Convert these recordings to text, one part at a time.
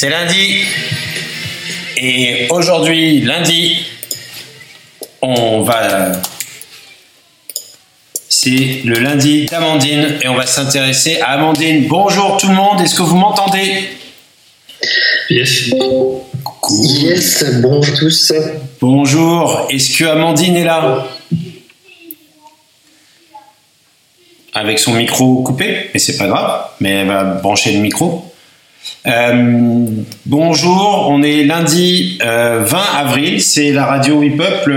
C'est lundi. Et aujourd'hui, lundi, on va. C'est le lundi d'Amandine et on va s'intéresser à Amandine. Bonjour tout le monde, est-ce que vous m'entendez? Yes. Yes, bonjour tous. Bonjour, est-ce que Amandine est là? Avec son micro coupé, mais c'est pas grave, mais elle va brancher le micro. Euh, bonjour, on est lundi 20 euh, avril, c'est la radio Hip Hop,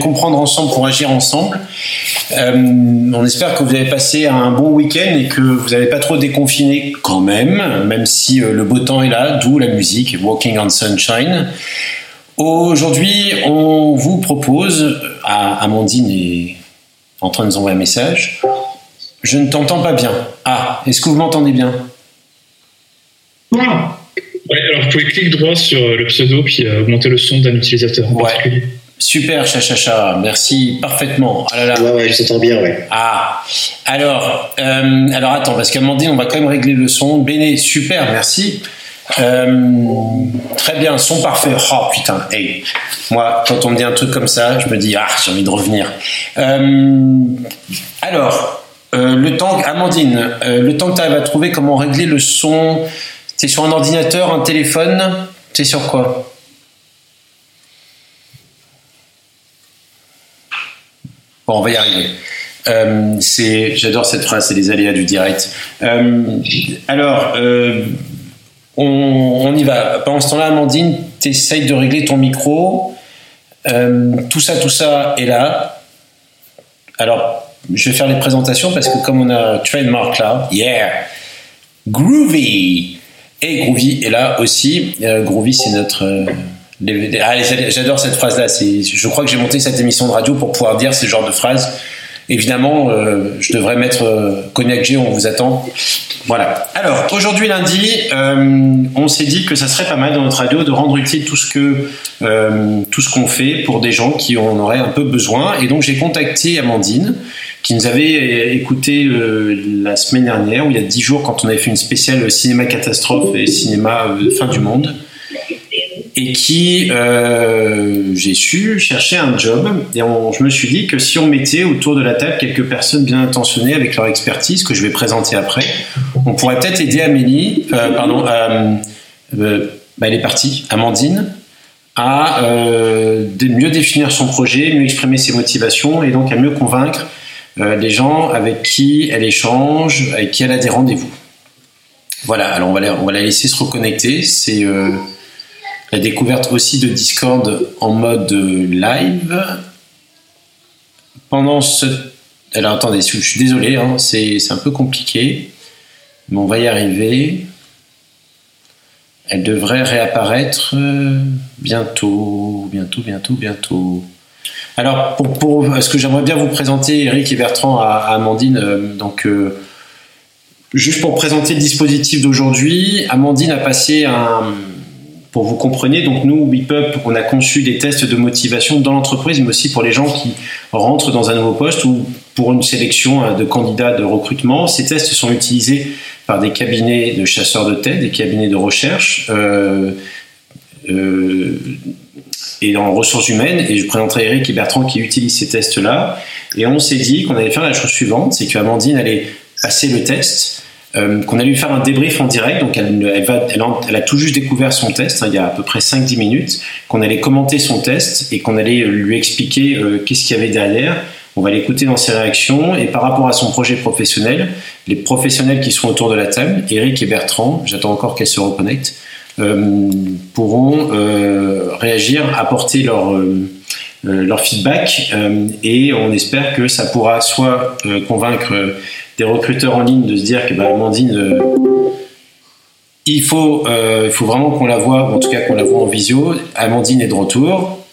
comprendre ensemble pour agir ensemble. Euh, on espère que vous avez passé un bon week-end et que vous n'avez pas trop déconfiné quand même, même si le beau temps est là, d'où la musique Walking on Sunshine. Aujourd'hui, on vous propose, à Amandine est en train de nous envoyer un message, je ne t'entends pas bien. Ah, est-ce que vous m'entendez bien? Ouais, alors vous pouvez cliquer droit sur le pseudo puis euh, augmenter le son d'un utilisateur en ouais. particulier. Super, chachacha, merci parfaitement. Ah là là. Ouais, ouais, je t'entends bien, ouais. Ah, alors, euh, alors attends, parce qu'Amandine, on va quand même régler le son. Béné, super, merci. Euh, très bien, son parfait. Oh putain, hey. Moi, quand on me dit un truc comme ça, je me dis, ah, j'ai envie de revenir. alors, le temps, Amandine, le temps que tu arrives à trouver comment régler le son c'est sur un ordinateur, un téléphone C'est sur quoi? Bon, on va y arriver. Euh, j'adore cette phrase, c'est les aléas du direct. Euh, alors, euh, on, y va. Pendant ce temps-là, Amandine, tu essayes de régler ton micro. tout ça, tout ça est là. Alors, je vais faire les présentations parce que comme on a trademark là, yeah, groovy. Et Groovy est là aussi. Euh, Groovy, c'est notre. Euh, ah, j'adore cette phrase-là. Je crois que j'ai monté cette émission de radio pour pouvoir dire ce genre de phrase. Évidemment, euh, je devrais mettre Cognac G, on vous attend. Voilà. Alors, aujourd'hui lundi, on s'est dit que ça serait pas mal dans notre radio de rendre utile tout ce que tout ce qu'on fait pour des gens qui en auraient un peu besoin. Et donc, j'ai contacté Amandine, qui nous avait écouté euh, la semaine dernière, ou il y a dix jours, quand on avait fait une spéciale cinéma catastrophe et cinéma euh, fin du monde, et qui, euh, j'ai su, chercher un job. Et je me suis dit que si on mettait autour de la table quelques personnes bien intentionnées avec leur expertise, que je vais présenter après, on pourrait peut-être aider Amélie, pardon, bah, elle est partie, Amandine, à mieux définir son projet, mieux exprimer ses motivations et donc à mieux convaincre euh, des gens avec qui elle échange, avec qui elle a des rendez-vous. Voilà, alors on va, la, laisser se reconnecter. C'est euh, la découverte aussi de Discord en mode live. Pendant ce... Alors attendez, je suis désolé, hein, c'est un peu compliqué, mais on va y arriver. Elle devrait réapparaître euh, bientôt, bientôt, bientôt, bientôt. Alors, pour, ce que j'aimerais bien vous présenter, Eric et Bertrand, à, Amandine, euh, donc, euh, juste pour présenter le dispositif d'aujourd'hui, Amandine a passé un. Pour vous compreniez, donc nous, WePup, on a conçu des tests de motivation dans l'entreprise, mais aussi pour les gens qui rentrent dans un nouveau poste ou pour une sélection euh, de candidats de recrutement. Ces tests sont utilisés par des cabinets de chasseurs de tête, des cabinets de recherche. Et en ressources humaines. Et je présenterai Eric et Bertrand qui utilisent ces tests-là. Et on s'est dit qu'on allait faire la chose suivante, c'est qu'Amandine allait passer le test, euh, qu'on allait lui faire un débrief en direct. Donc elle, a, tout juste découvert son test, hein, il y a à peu près 5-10 minutes, qu'on allait commenter son test et qu'on allait lui expliquer euh, qu'est-ce qu'il y avait derrière. On va l'écouter dans ses réactions et par rapport à son projet professionnel, les professionnels qui sont autour de la table, Eric et Bertrand, j'attends encore qu'elles se reconnectent, euh, pourront euh, réagir, apporter leur euh, leur feedback et on espère que ça pourra soit convaincre des recruteurs en ligne de se dire que bah, Amandine il faut, il faut vraiment qu'on la voit, en tout cas qu'on la voit en visio. Amandine est de retour.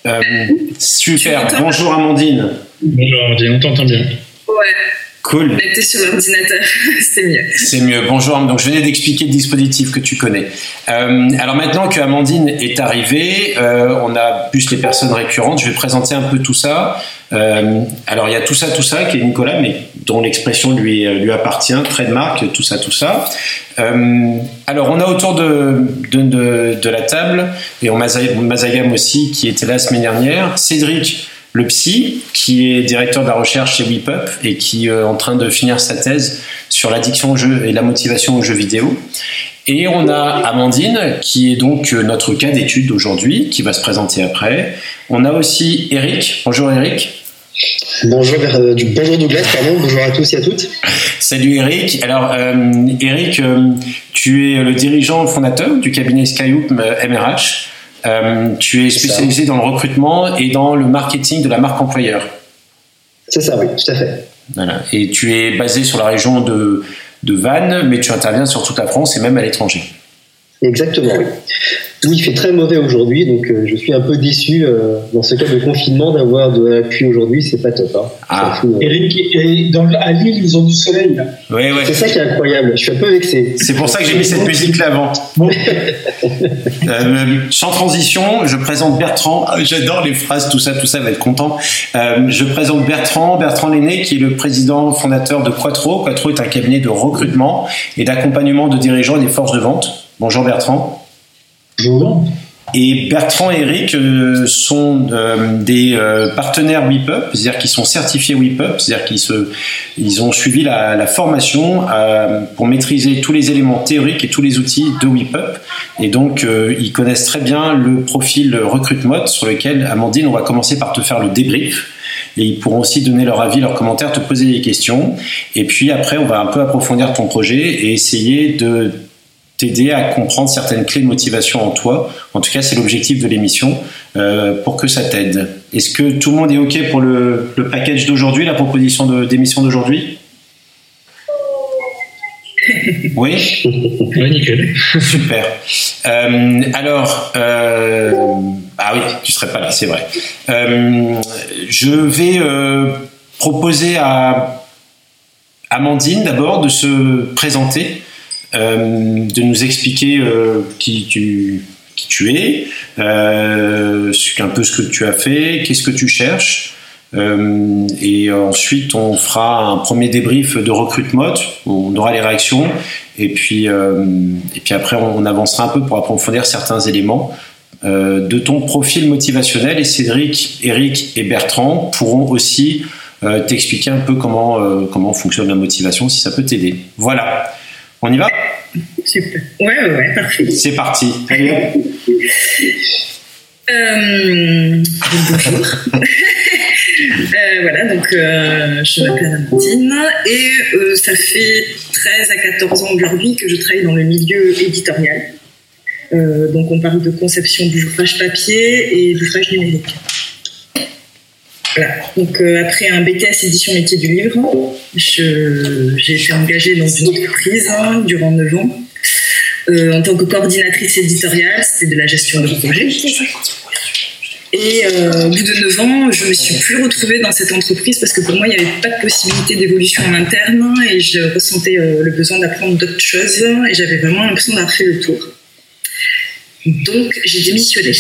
super. Bonjour Amandine. Bonjour Amandine, on t'entend bien. Ouais. Cool. Sur l'ordinateur, c'est mieux. C'est mieux. Bonjour. Donc, je venais d'expliquer le dispositif que tu connais. Euh, alors maintenant que Amandine est arrivée, euh, on a plus les personnes récurrentes. Je vais présenter un peu tout ça. Euh, alors, il y a tout ça, tout ça qui est Nicolas, mais dont l'expression lui, lui appartient, trademark, tout ça, tout ça. alors, on a autour de, de, de, la table, et on Mazagam aussi, qui était là la semaine dernière, Cédric le psy, qui est directeur de la recherche chez WePup et qui est en train de finir sa thèse sur l'addiction au jeu et la motivation aux jeux vidéo. Et on a Amandine, qui est donc notre cas d'étude d'aujourd'hui, qui va se présenter après. On a aussi Eric. Bonjour Eric. Bonjour, euh, bonjour Douglas, pardon. bonjour à tous et à toutes. Salut Eric. Alors euh, Eric, euh, tu es le dirigeant fondateur du cabinet Skyhoop MRH. Euh, tu es spécialisé dans le recrutement et dans le marketing de la marque employeur. C'est ça, oui, tout à fait. Voilà. Et tu es basé sur la région de, de Vannes, mais tu interviens sur toute la France et même à l'étranger. Exactement, oui. Oui, il fait très mauvais aujourd'hui, donc euh, je suis un peu déçu euh, dans ce cas de confinement d'avoir de la pluie aujourd'hui, c'est pas top. Hein. Ah. Eric, et dans, à Lille, ils ont du soleil. Là. Oui, oui. C'est ça qui est incroyable, je suis un peu vexé. C'est pour ça que j'ai mis cette musique là avant. euh, sans transition, je présente Bertrand. Ah, j'adore les phrases, tout ça, tout ça va être content. Euh, je présente Bertrand, Bertrand Lenné, qui est le président fondateur de Quattro. Quattro est un cabinet de recrutement et d'accompagnement de dirigeants et des forces de vente. Bonjour Bertrand. Bonjour. Et Bertrand et Eric euh, sont euh, des euh, partenaires WIPUP, c'est-à-dire qu'ils sont certifiés WIPUP, c'est-à-dire qu'ils ils ont suivi la, la formation pour maîtriser tous les éléments théoriques et tous les outils de WIPUP. Et donc, ils connaissent très bien le profil recrutement sur lequel, Amandine, on va commencer par te faire le débrief. Et ils pourront aussi donner leur avis, leurs commentaires, te poser des questions. Et puis après, on va un peu approfondir ton projet et essayer de t'aider à comprendre certaines clés de motivation en toi. En tout cas, c'est l'objectif de l'émission euh, pour que ça t'aide. Est-ce que tout le monde est OK pour le, le package d'aujourd'hui, la proposition d'émission d'aujourd'hui? Oui? Oui, nickel. Super. Euh, alors, euh, ah oui, tu serais pas là, c'est vrai. Euh, je vais proposer à Amandine d'abord de se présenter de nous expliquer euh, qui tu, qui tu es, euh, un peu ce que tu as fait, qu'est-ce que tu cherches. et ensuite, on fera un premier débrief de recrutement, où on aura les réactions, et puis, et puis après, on avancera un peu pour approfondir certains éléments de ton profil motivationnel. Et Cédric, Eric et Bertrand pourront aussi t'expliquer un peu comment, comment fonctionne la motivation, si ça peut t'aider. Voilà. On y va Super. Ouais, ouais, parfait. C'est parti. Euh, bonjour. euh, voilà, donc euh, je m'appelle Amandine et euh, ça fait 13 à 14 ans aujourd'hui que je travaille dans le milieu éditorial. Donc on parle de conception d'ouvrage papier et d'ouvrage numérique. Donc euh, après un BTS édition métier du livre, j'ai été engagée dans une entreprise hein, durant 9 ans euh, en tant que coordinatrice éditoriale, c'était de la gestion de projet. Et euh, au bout de 9 ans, je me suis plus retrouvée dans cette entreprise parce que pour moi, il n'y avait pas de possibilité d'évolution en interne et je ressentais le besoin d'apprendre d'autres choses et j'avais vraiment l'impression d'avoir fait le tour. Donc, j'ai démissionné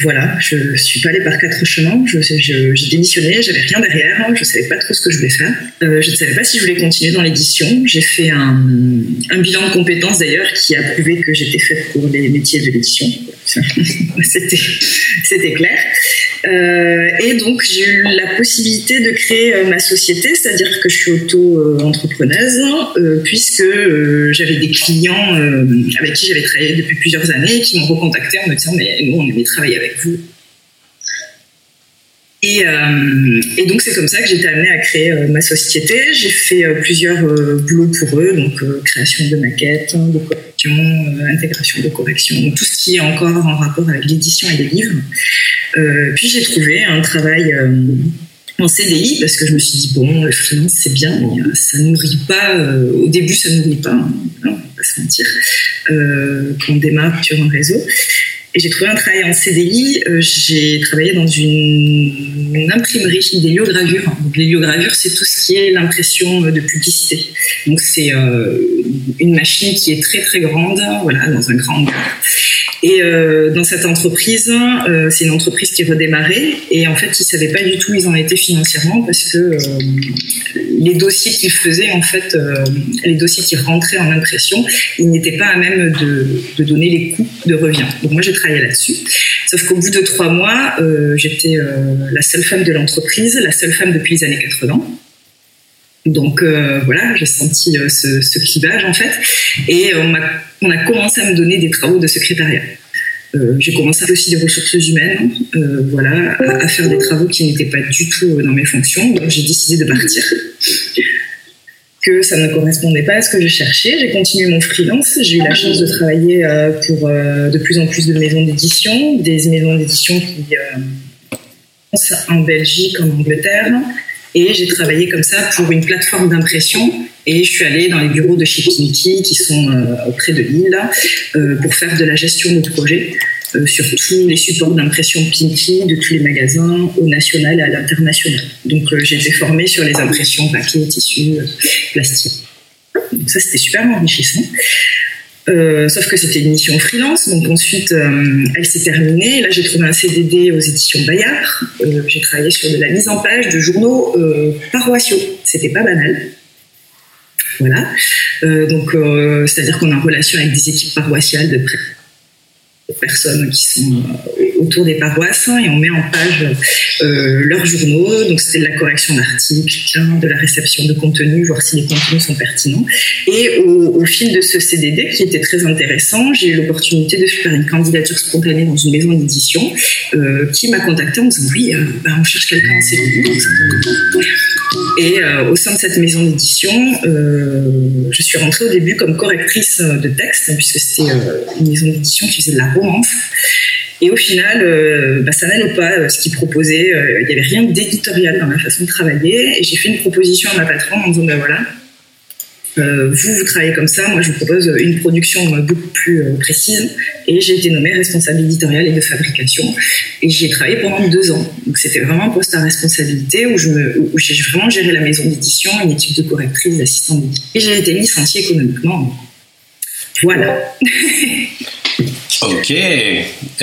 voilà, je suis pas allée par quatre chemins. J'ai démissionné, j'avais rien derrière, je savais pas trop ce que je voulais faire. Euh, je ne savais pas si je voulais continuer dans l'édition. J'ai fait un, un, bilan de compétences d'ailleurs qui a prouvé que j'étais faite pour les métiers de l'édition. C'était clair. Euh, et donc j'ai eu la possibilité de créer euh, ma société, c'est-à-dire que je suis auto-entrepreneuse, euh, puisque j'avais des clients avec qui j'avais travaillé depuis plusieurs années qui m'ont recontacté en me disant mais nous on aimait travailler avec vous. Et, et donc c'est comme ça que j'ai été amenée à créer ma société. J'ai fait plusieurs boulots pour eux, donc création de maquettes, de correction, intégration de correction, tout ce qui est encore en rapport avec l'édition et les livres. puis j'ai trouvé un travail en CDI parce que je me suis dit bon le freelance c'est bien mais ça nourrit pas au début ça nourrit pas hein, on va pas se mentir quand on démarre sur un réseau et j'ai trouvé un travail en CDI. Euh, j'ai travaillé dans une, imprimerie d'héliogravure. L'héliogravure, c'est tout ce qui est l'impression de publicité. Donc, c'est euh, une machine qui est très très grande, voilà, dans un grand. Et euh, dans cette entreprise, euh, c'est une entreprise qui redémarrait et en fait, ils savaient pas du tout où ils en étaient financièrement parce que euh, les dossiers qu'ils faisaient, en fait, les dossiers qui rentraient en impression, ils n'étaient pas à même de, de, donner les coûts de revient. Donc moi, j'ai travaillé là-dessus. Sauf qu'au bout de trois mois, j'étais la seule femme de l'entreprise, la seule femme depuis les années 80. Donc euh, voilà, j'ai senti euh, ce, clivage en fait, et on a, commencé à me donner des travaux de secrétariat. Euh, j'ai commencé aussi des ressources humaines, voilà, à, à, faire des travaux qui n'étaient pas du tout dans mes fonctions. Donc j'ai décidé de partir, que ça ne correspondait pas à ce que je cherchais. J'ai continué mon freelance. J'ai eu la chance de travailler pour de plus en plus de maisons d'édition, des maisons d'édition qui en Belgique, en Angleterre, et j'ai travaillé comme ça pour une plateforme d'impression. Et je suis allée dans les bureaux de Pinky, qui sont euh, auprès de Lille, euh, pour faire de la gestion de projet euh, sur tous les supports d'impression Pinky, de tous les magasins, au national et à l'international. Donc euh, j'ai été formée sur les impressions papier, tissu, plastique. Donc ça, c'était super enrichissant. Euh, sauf que c'était une mission freelance, donc ensuite euh, elle s'est terminée. Là, j'ai trouvé un CDD aux éditions Bayard. Euh, j'ai travaillé sur de la mise en page de journaux euh, paroissiaux. C'était pas banal. Voilà. donc, c'est-à-dire qu'on est en relation avec des équipes paroissiales de près personnes qui sont euh, autour des paroisses et on met en page euh, leurs journaux. Donc c'était de la correction d'articles, de la réception de contenu, voir si les contenus sont pertinents. Et au, fil de ce CDD qui était très intéressant, j'ai eu l'opportunité de faire une candidature spontanée dans une maison d'édition euh, qui m'a contacté en disant oui, bah, on cherche quelqu'un en CDD. Et euh, au sein de cette maison d'édition, euh, je suis rentrée au début comme correctrice de texte puisque c'était une maison d'édition qui faisait de la romance. Et au final, euh, bah, ça n'allait pas euh, ce qu'ils proposaient. Euh, il n'y avait rien d'éditorial dans ma façon de travailler. Et j'ai fait une proposition à ma patronne en disant, ben voilà, vous, vous travaillez comme ça, moi je vous propose une production beaucoup plus précise. Et j'ai été nommée responsable éditoriale et de fabrication. Et j'y ai travaillé pendant deux ans. Donc c'était vraiment un poste à responsabilité où, je me, où j'ai vraiment géré la maison d'édition, une équipe de correctrices, d'assistants d'édition. Et j'ai été licenciée économiquement. Voilà. Ok.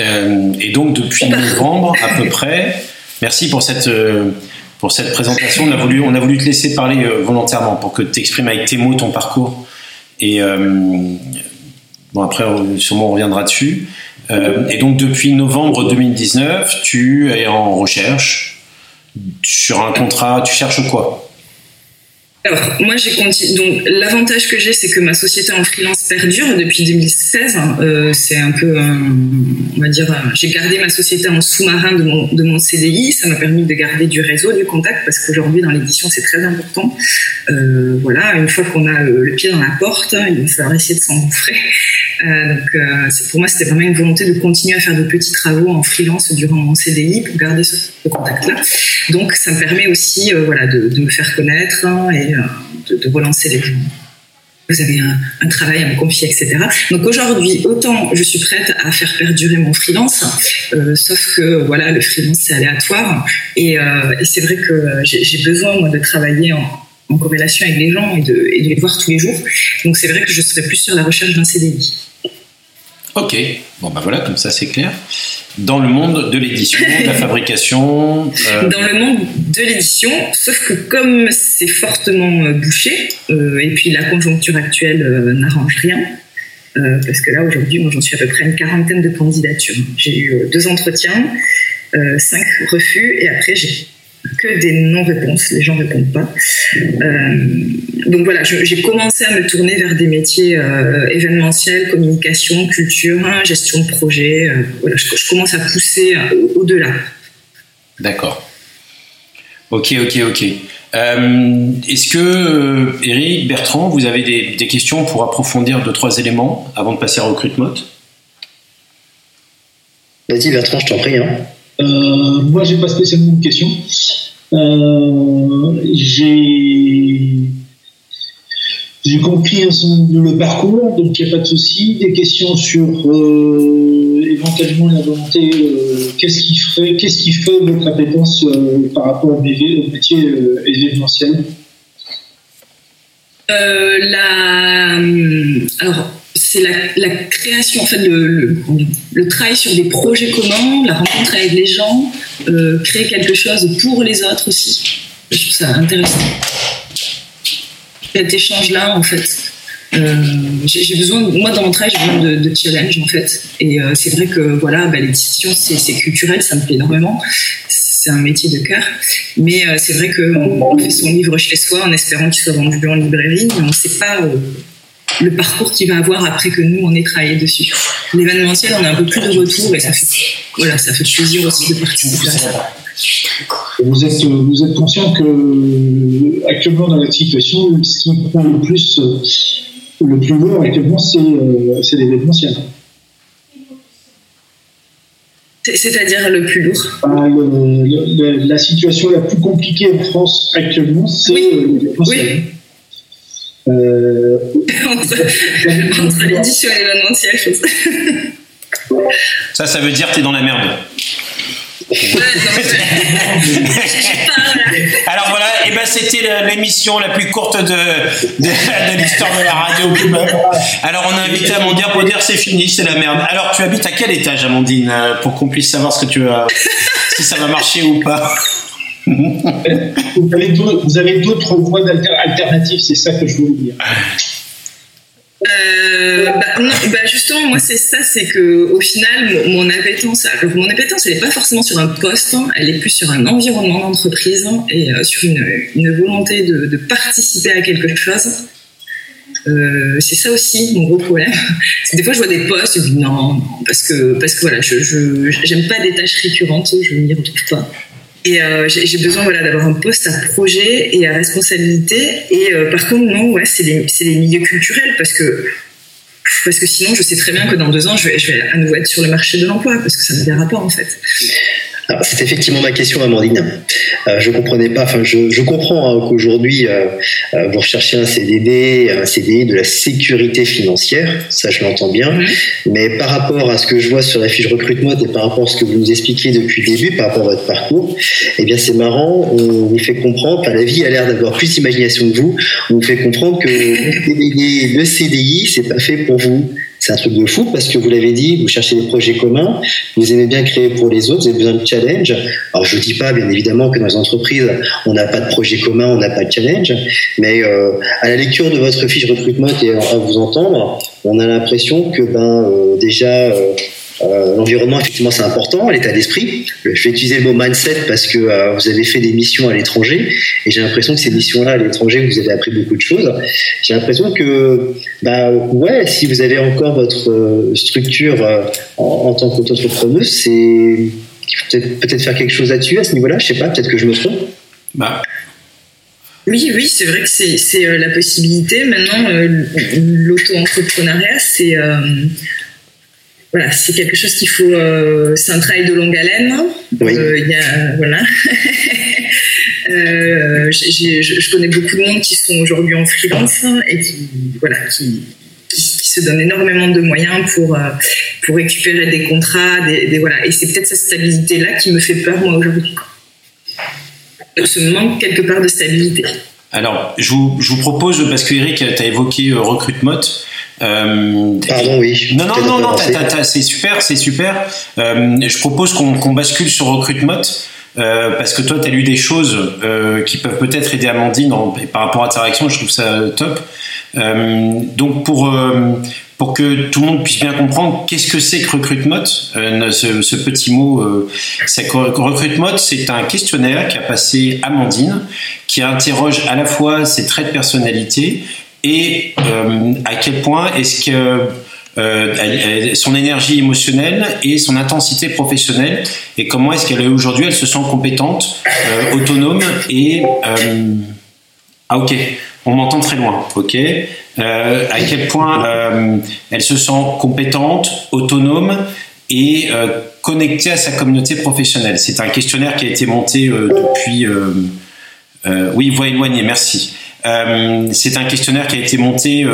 Euh, et donc depuis novembre à peu près. Merci pour cette euh, pour cette présentation. On a voulu on a voulu te laisser parler euh, volontairement pour que tu exprimes avec tes mots ton parcours. Et euh, bon après sûrement on reviendra dessus. Euh, et donc depuis novembre 2019, tu es en recherche sur un contrat. Tu cherches quoi? Alors, moi, j'ai continué. Donc, l'avantage que j'ai, c'est que ma société en freelance perdure depuis 2016. Euh, c'est un peu, on va dire, j'ai gardé ma société en sous-marin de mon, de mon CDI. Ça m'a permis de garder du réseau, du contact, parce qu'aujourd'hui, dans l'édition, c'est très important. Euh, voilà, une fois qu'on a le, le, pied dans la porte, il va falloir essayer de s'engouffrer. Euh, donc, euh, pour moi, c'était vraiment une volonté de continuer à faire de petits travaux en freelance durant mon CDI pour garder ce, contact-là. Donc, ça me permet aussi, euh, voilà, de, de, me faire connaître hein, et de, relancer les gens. Vous avez un, travail à me confier, etc. Donc aujourd'hui, autant je suis prête à faire perdurer mon freelance, euh, sauf que voilà, le freelance c'est aléatoire et, euh, c'est vrai que j'ai besoin moi de travailler en, en, corrélation avec les gens et de, les voir tous les jours. Donc c'est vrai que je serais plus sur la recherche d'un CDI. Ok, bon ben voilà, comme ça c'est clair. Dans le monde de l'édition, de la fabrication. Euh... Dans le monde de l'édition, sauf que comme c'est fortement bouché, euh, et puis la conjoncture actuelle euh, n'arrange rien, euh, parce que là aujourd'hui, moi j'en suis à peu près une quarantaine de candidatures. J'ai eu euh, deux entretiens, cinq refus, et après j'ai que des non-réponses, les gens ne répondent pas. Euh, donc voilà, j'ai commencé à me tourner vers des métiers euh, événementiels, communication, culture, hein, gestion de projet. Euh, voilà, je, je, commence à pousser au-delà. D'accord. Ok, ok, ok. Est-ce que, Eric, Bertrand, vous avez des, des, questions pour approfondir deux, trois éléments avant de passer à recrutement Vas-y, Bertrand, je t'en prie. Hein. Euh, moi, j'ai pas spécialement de questions. Euh, j'ai compris le parcours, donc il n'y a pas de souci. Des questions sur euh, éventuellement la volonté, euh, qu'est-ce qui ferait, qu'est-ce qui fait votre appétence par rapport au, métier événementiel? La, alors c'est la, création, en fait, le, travail sur des projets communs, la rencontre avec les gens, créer quelque chose pour les autres aussi. Je trouve ça intéressant cet échange-là, en fait. Euh, j'ai besoin, moi dans mon travail, j'ai besoin de, challenge en fait. Et euh, c'est vrai que voilà, bah, l'édition c'est culturel, ça me plaît énormément. C'est un métier de cœur. Mais euh, c'est vrai qu'on fait son livre chez soi en espérant qu'il soit vendu en librairie, mais on ne sait pas le parcours qu'il va avoir après que nous on ait travaillé dessus. L'événementiel, on a un peu plus de retour et ça fait, voilà, ça fait plaisir aussi de participer à ça. Vous êtes, vous êtes conscient que actuellement dans la situation, ce qui prend le plus, le plus lourd actuellement, c'est, euh, l'événementiel. C'est-à-dire le plus lourd ah, La situation la plus compliquée en France actuellement, c'est l'événementiel. Euh, entre, l'édition et l'événementiel, Ça, ça veut dire que tu es dans la merde. Alors voilà, et ben c'était l'émission la plus courte de, de, l'histoire de la radio. Alors on a invité Amandine pour dire c'est fini, c'est la merde. Alors tu habites à quel étage, Amandine, euh, pour qu'on puisse savoir ce que tu as, si ça va marcher ou pas? Vous avez d'autres voies alternatives, c'est ça que je voulais dire. Euh, bah, bah, justement, moi c'est ça, c'est que au final, mon appétence, mon appétence, elle n'est pas forcément sur un poste, hein, elle est plus sur un environnement d'entreprise hein, et euh, sur une, volonté de, participer à quelque chose. Euh, c'est ça aussi mon gros problème. Des fois je vois des postes, je dis non, parce que parce que voilà, je j'aime pas des tâches récurrentes, je m'y retrouve pas. Et euh, j'ai besoin voilà, d'avoir un poste à projet et à responsabilité. Et euh, par contre, non, ouais, c'est les, milieux culturels parce que, parce que sinon, je sais très bien que dans deux ans, je vais, je vais à nouveau être sur le marché de l'emploi parce que ça ne verra pas en fait. C'est effectivement ma question, Amandine. Euh, je comprenais pas. Enfin, je, je comprends hein, qu'aujourd'hui euh, euh, vous recherchez un CDD, un CDI de la sécurité financière. Ça, je l'entends bien. Mais par rapport à ce que je vois sur la fiche recrutement et par rapport à ce que vous nous expliquez depuis le début, par rapport à votre parcours, eh bien, c'est marrant. On vous fait comprendre. Enfin, la vie a l'air d'avoir plus d'imagination que vous. On vous fait comprendre que le CDI, c'est pas fait pour vous c'est un truc de fou parce que vous l'avez dit, vous cherchez des projets communs, vous aimez bien créer pour les autres, vous avez besoin de challenge. Alors je ne dis pas bien évidemment que dans les entreprises, on n'a pas de projet commun, on n'a pas de challenge, mais euh, à la lecture de votre fiche recrutement et à vous entendre, on a l'impression que ben euh, déjà euh, euh, l'environnement, effectivement, c'est important, l'état d'esprit. Je vais utiliser le mot mindset parce que euh, vous avez fait des missions à l'étranger et j'ai l'impression que ces missions-là à l'étranger, vous avez appris beaucoup de choses. J'ai l'impression que, bah ouais, si vous avez encore votre euh, structure en, tant qu'auto-entrepreneuse, c'est peut-être peut-être faire quelque chose là-dessus à ce niveau-là. Je sais pas, peut-être que je me trompe. Bah. Oui, oui, c'est vrai que c'est la possibilité. Maintenant, l'auto-entrepreneuriat, c'est voilà, c'est quelque chose qu'il faut. Euh, c'est un travail de longue haleine. Oui. Euh, y a, voilà. euh, je, connais beaucoup de monde qui sont aujourd'hui en freelance et qui, voilà, qui, qui, se donnent énormément de moyens pour pour récupérer des contrats, des, des voilà. Et c'est peut-être cette stabilité là qui me fait peur moi aujourd'hui. Ce manque quelque part de stabilité. Alors, je vous, je vous propose, parce que Eric, tu as évoqué euh, Recruitmot, euh, Pardon, oui. Non, non, non, non, c'est super, c'est super. Euh, je propose qu'on bascule sur Recruitmot. Euh, parce que toi, tu as lu des choses qui peuvent peut-être aider Amandine par rapport à ta réaction, je trouve ça top. Donc, pour, pour que tout le monde puisse bien comprendre, qu'est-ce que c'est que Recruitmot ce, petit mot, c'est Recruitmot, c'est un questionnaire qui a passé Amandine, qui interroge à la fois ses traits de personnalité, et euh, à quel point est-ce que euh, son énergie émotionnelle et son intensité professionnelle et comment est-ce qu'elle aujourd'hui elle se sent compétente, euh, autonome et ah ok on m'entend très loin ok à quel point elle se sent compétente, autonome et connectée à sa communauté professionnelle. C'est un questionnaire qui a été monté depuis oui voix éloignée merci c'est un questionnaire qui a été monté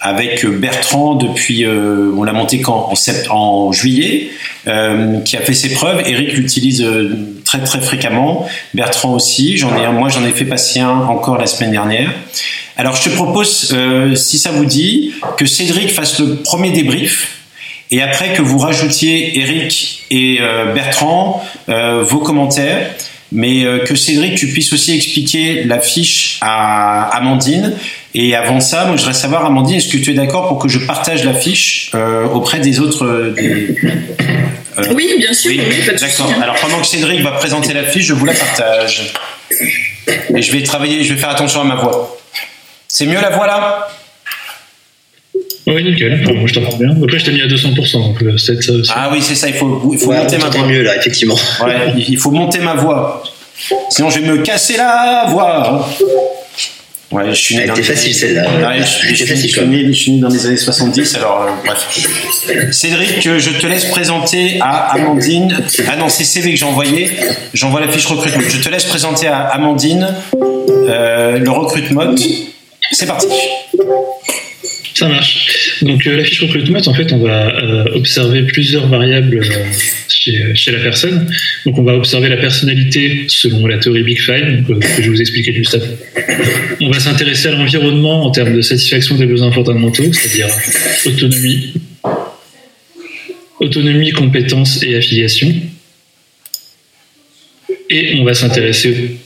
avec Bertrand depuis, on l'a monté quand? En, en juillet, qui a fait ses preuves. Eric l'utilise très très fréquemment, Bertrand aussi. J'en ai moi j'en ai fait passer un encore la semaine dernière. Alors je te propose, si ça vous dit, que Cédric fasse le premier débrief et après que vous rajoutiez Eric et euh, Bertrand euh, vos commentaires, mais euh, que Cédric, tu puisses aussi expliquer la fiche à Amandine. Et avant ça, moi, je voudrais savoir, Amandine, est-ce que tu es d'accord pour que je partage la fiche auprès des autres Oui, bien sûr. Oui, d'accord. Hein. Alors pendant que Cédric va présenter la fiche, je vous la partage. Et je vais travailler, je vais faire attention à ma voix. C'est mieux la voix là? Oui, nickel. moi, je t'entends bien. Après, je t'ai mis à 200%. Donc, euh, ah oui, c'est ça. Il faut, il faut monter ma voix. mieux, là, effectivement. Ouais, il faut monter ma voix. Sinon, je vais me casser la voix. Ouais, je suis né dans facile celle-là. je, suis né, dans les années 70, alors euh, bref. Cédric, je te laisse présenter à Amandine. Ah non, c'est CV que j'ai envoyé. J'envoie la fiche recrutement. Je te laisse présenter à Amandine euh, le recrutement. C'est parti. Ça marche. Donc euh, la fiche recrutement, en fait, on va euh, observer plusieurs variables euh, chez, la personne. Donc on va observer la personnalité selon la théorie Big Five, que je vous expliquais juste après. On va s'intéresser à l'environnement en termes de satisfaction des besoins fondamentaux, c'est-à-dire autonomie, autonomie, compétences et affiliation. Et on va s'intéresser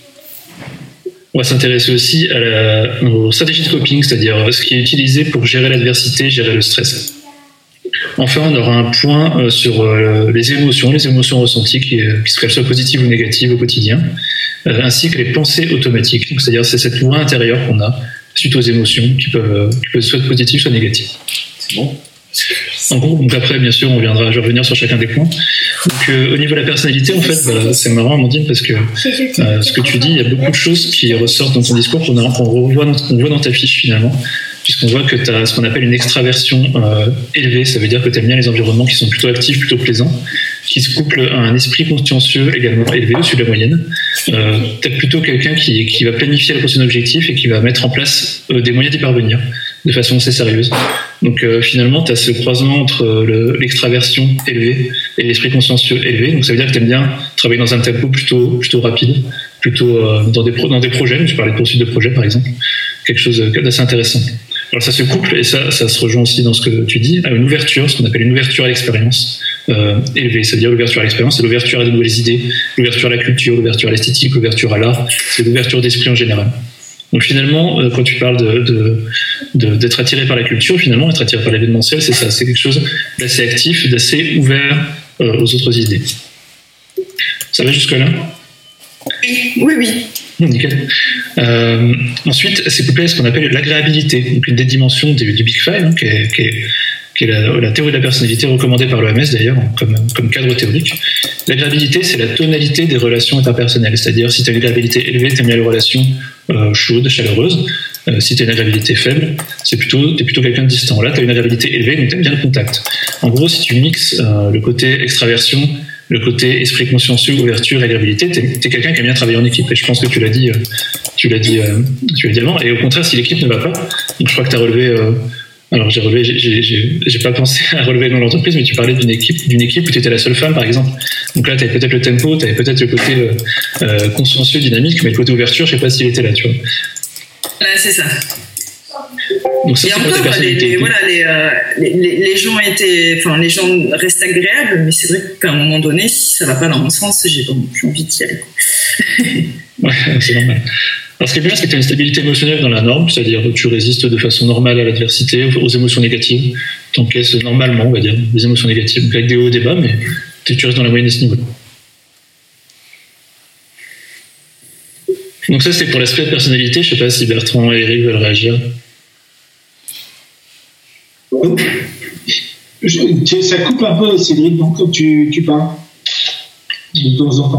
on va s'intéresser aussi à la, aux stratégies de coping, c'est-à-dire ce qui est utilisé pour gérer l'adversité, gérer le stress. Enfin, on aura un point euh, sur euh, les émotions, les émotions ressenties, qu'elles soient positives ou négatives au quotidien, euh, ainsi que les pensées automatiques, c'est-à-dire c'est cette voix intérieure qu'on a suite aux émotions qui peuvent, qui peuvent soit positives, soit négatives. C'est bon? En gros, donc après, bien sûr, on viendra, je vais revenir sur chacun des points. Donc, euh, au niveau de la personnalité, en fait, bah, c'est marrant, Amandine, parce que euh, ce que tu dis, il y a beaucoup de choses qui ressortent dans ton discours qu'on voit dans ta fiche finalement, puisqu'on voit que tu as ce qu'on appelle une extraversion euh, élevée, ça veut dire que tu aimes bien les environnements qui sont plutôt actifs, plutôt plaisants, qui se couplent à un esprit consciencieux également élevé, au-dessus de la moyenne. Euh, tu es plutôt quelqu'un qui, qui, va planifier la prochain objectif et qui va mettre en place des moyens d'y parvenir de façon assez sérieuse. Donc euh, finalement, tu as ce croisement entre euh, l'extraversion élevée et l'esprit consciencieux élevé. Donc ça veut dire que tu aimes bien travailler dans un tempo plutôt, plutôt rapide, plutôt euh, dans, des dans des projets. Je parlais de poursuite de projet par exemple. Quelque chose d'assez intéressant. Alors ça se couple, et ça, ça se rejoint aussi dans ce que tu dis, à une ouverture, ce qu'on appelle une ouverture à l'expérience euh, élevée. C'est-à-dire l'ouverture à l'expérience, c'est l'ouverture à de nouvelles idées, l'ouverture à la culture, l'ouverture à l'esthétique, l'ouverture à l'art, c'est l'ouverture d'esprit en général. Donc finalement, euh, quand tu parles d'être attiré par la culture, finalement, être attiré par l'événementiel, c'est ça, c'est quelque chose d'assez actif, d'assez ouvert euh, aux autres idées. Ça va jusque-là? Oui, oui. Nickel. Euh, ensuite, c'est couplé à ce qu'on appelle l'agréabilité, donc une des dimensions du, Big Five, hein, qui est la, théorie de la personnalité recommandée par l'OMS d'ailleurs comme, comme, cadre théorique. L'agréabilité, c'est la tonalité des relations interpersonnelles, c'est-à-dire si tu as une agréabilité élevée, tu aimes bien les relations euh, chaudes, chaleureuses. Euh, si tu as une agréabilité faible, c'est plutôt, tu es plutôt quelqu'un de distant. Là, tu as une agréabilité élevée, donc tu aimes bien le contact. En gros, si tu mixes le côté extraversion, le côté esprit consciencieux, ouverture, agréabilité, tu es, quelqu'un qui aime bien travailler en équipe. Et je pense que tu l'as dit, tu l'as dit, tu l'as dit avant. Et au contraire, si l'équipe ne va pas, donc je crois que tu as relevé alors j'ai relevé, j'ai pas pensé à relever dans l'entreprise, mais tu parlais d'une équipe, d'une équipe où tu étais la seule femme, par exemple. Donc là, tu avais peut-être le tempo, tu avais peut-être le côté euh, euh, consciencieux, dynamique, mais le côté ouverture, je sais pas s'il était là, tu vois. Ouais, c'est ça. Donc ça, Et encore, les, voilà, euh, les, gens étaient, enfin, les gens restent agréables, mais c'est vrai qu'à un moment donné, si ça va pas dans mon sens, j'ai envie d'y aller. ouais, c'est normal. Alors, ce qui est bien, c'est que tu as une stabilité émotionnelle dans la norme, c'est-à-dire que tu résistes de façon normale à l'adversité, aux émotions négatives? Tu encaisses normalement, on va dire, des émotions négatives, avec des hauts et des bas, mais tu restes dans la moyenne de ce niveau. Donc ça, c'est pour l'aspect de personnalité. Je ne sais pas si Bertrand et Eric veulent réagir. Ça coupe un peu, Cédric, donc tu, tu parles de temps en temps.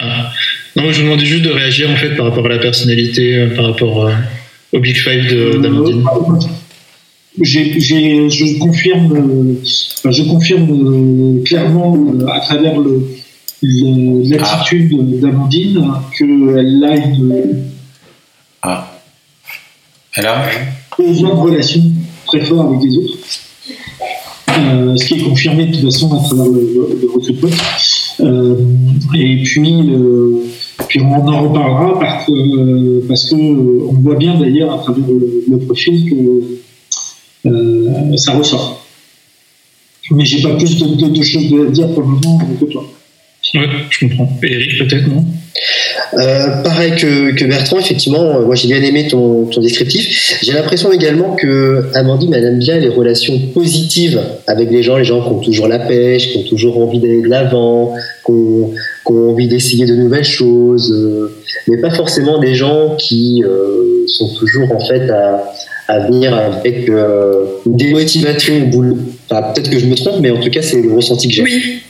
Ah. Non, je vous demandais juste de réagir en fait par rapport à la personnalité, euh, par rapport euh, au Big Five d'Amandine. je confirme, je confirme clairement euh, à travers l'attitude d'Amandine qu'elle a une. Ah. Alors besoin de relations très forts avec les autres. Euh, ce qui est confirmé de toute façon à travers le, le. Euh, et puis, euh, puis on en reparlera parce que, parce que on voit bien d'ailleurs à travers le, profil que ça ressort. Mais j'ai pas plus de, choses à dire pour le moment que toi. Ouais, je comprends. Eric, peut-être, non? Euh, pareil que, Bertrand, effectivement, moi j'ai bien aimé ton, ton descriptif. J'ai l'impression également que Amandine, aime bien les relations positives avec les gens, les gens qui ont toujours la pêche, qui ont toujours envie d'aller de l'avant, qui ont, envie d'essayer de nouvelles choses, euh, mais pas forcément des gens qui euh, sont toujours en fait à, venir avec euh, une démotivation au peut-être que je me trompe, mais en tout cas c'est le ressenti que j'ai. Oui.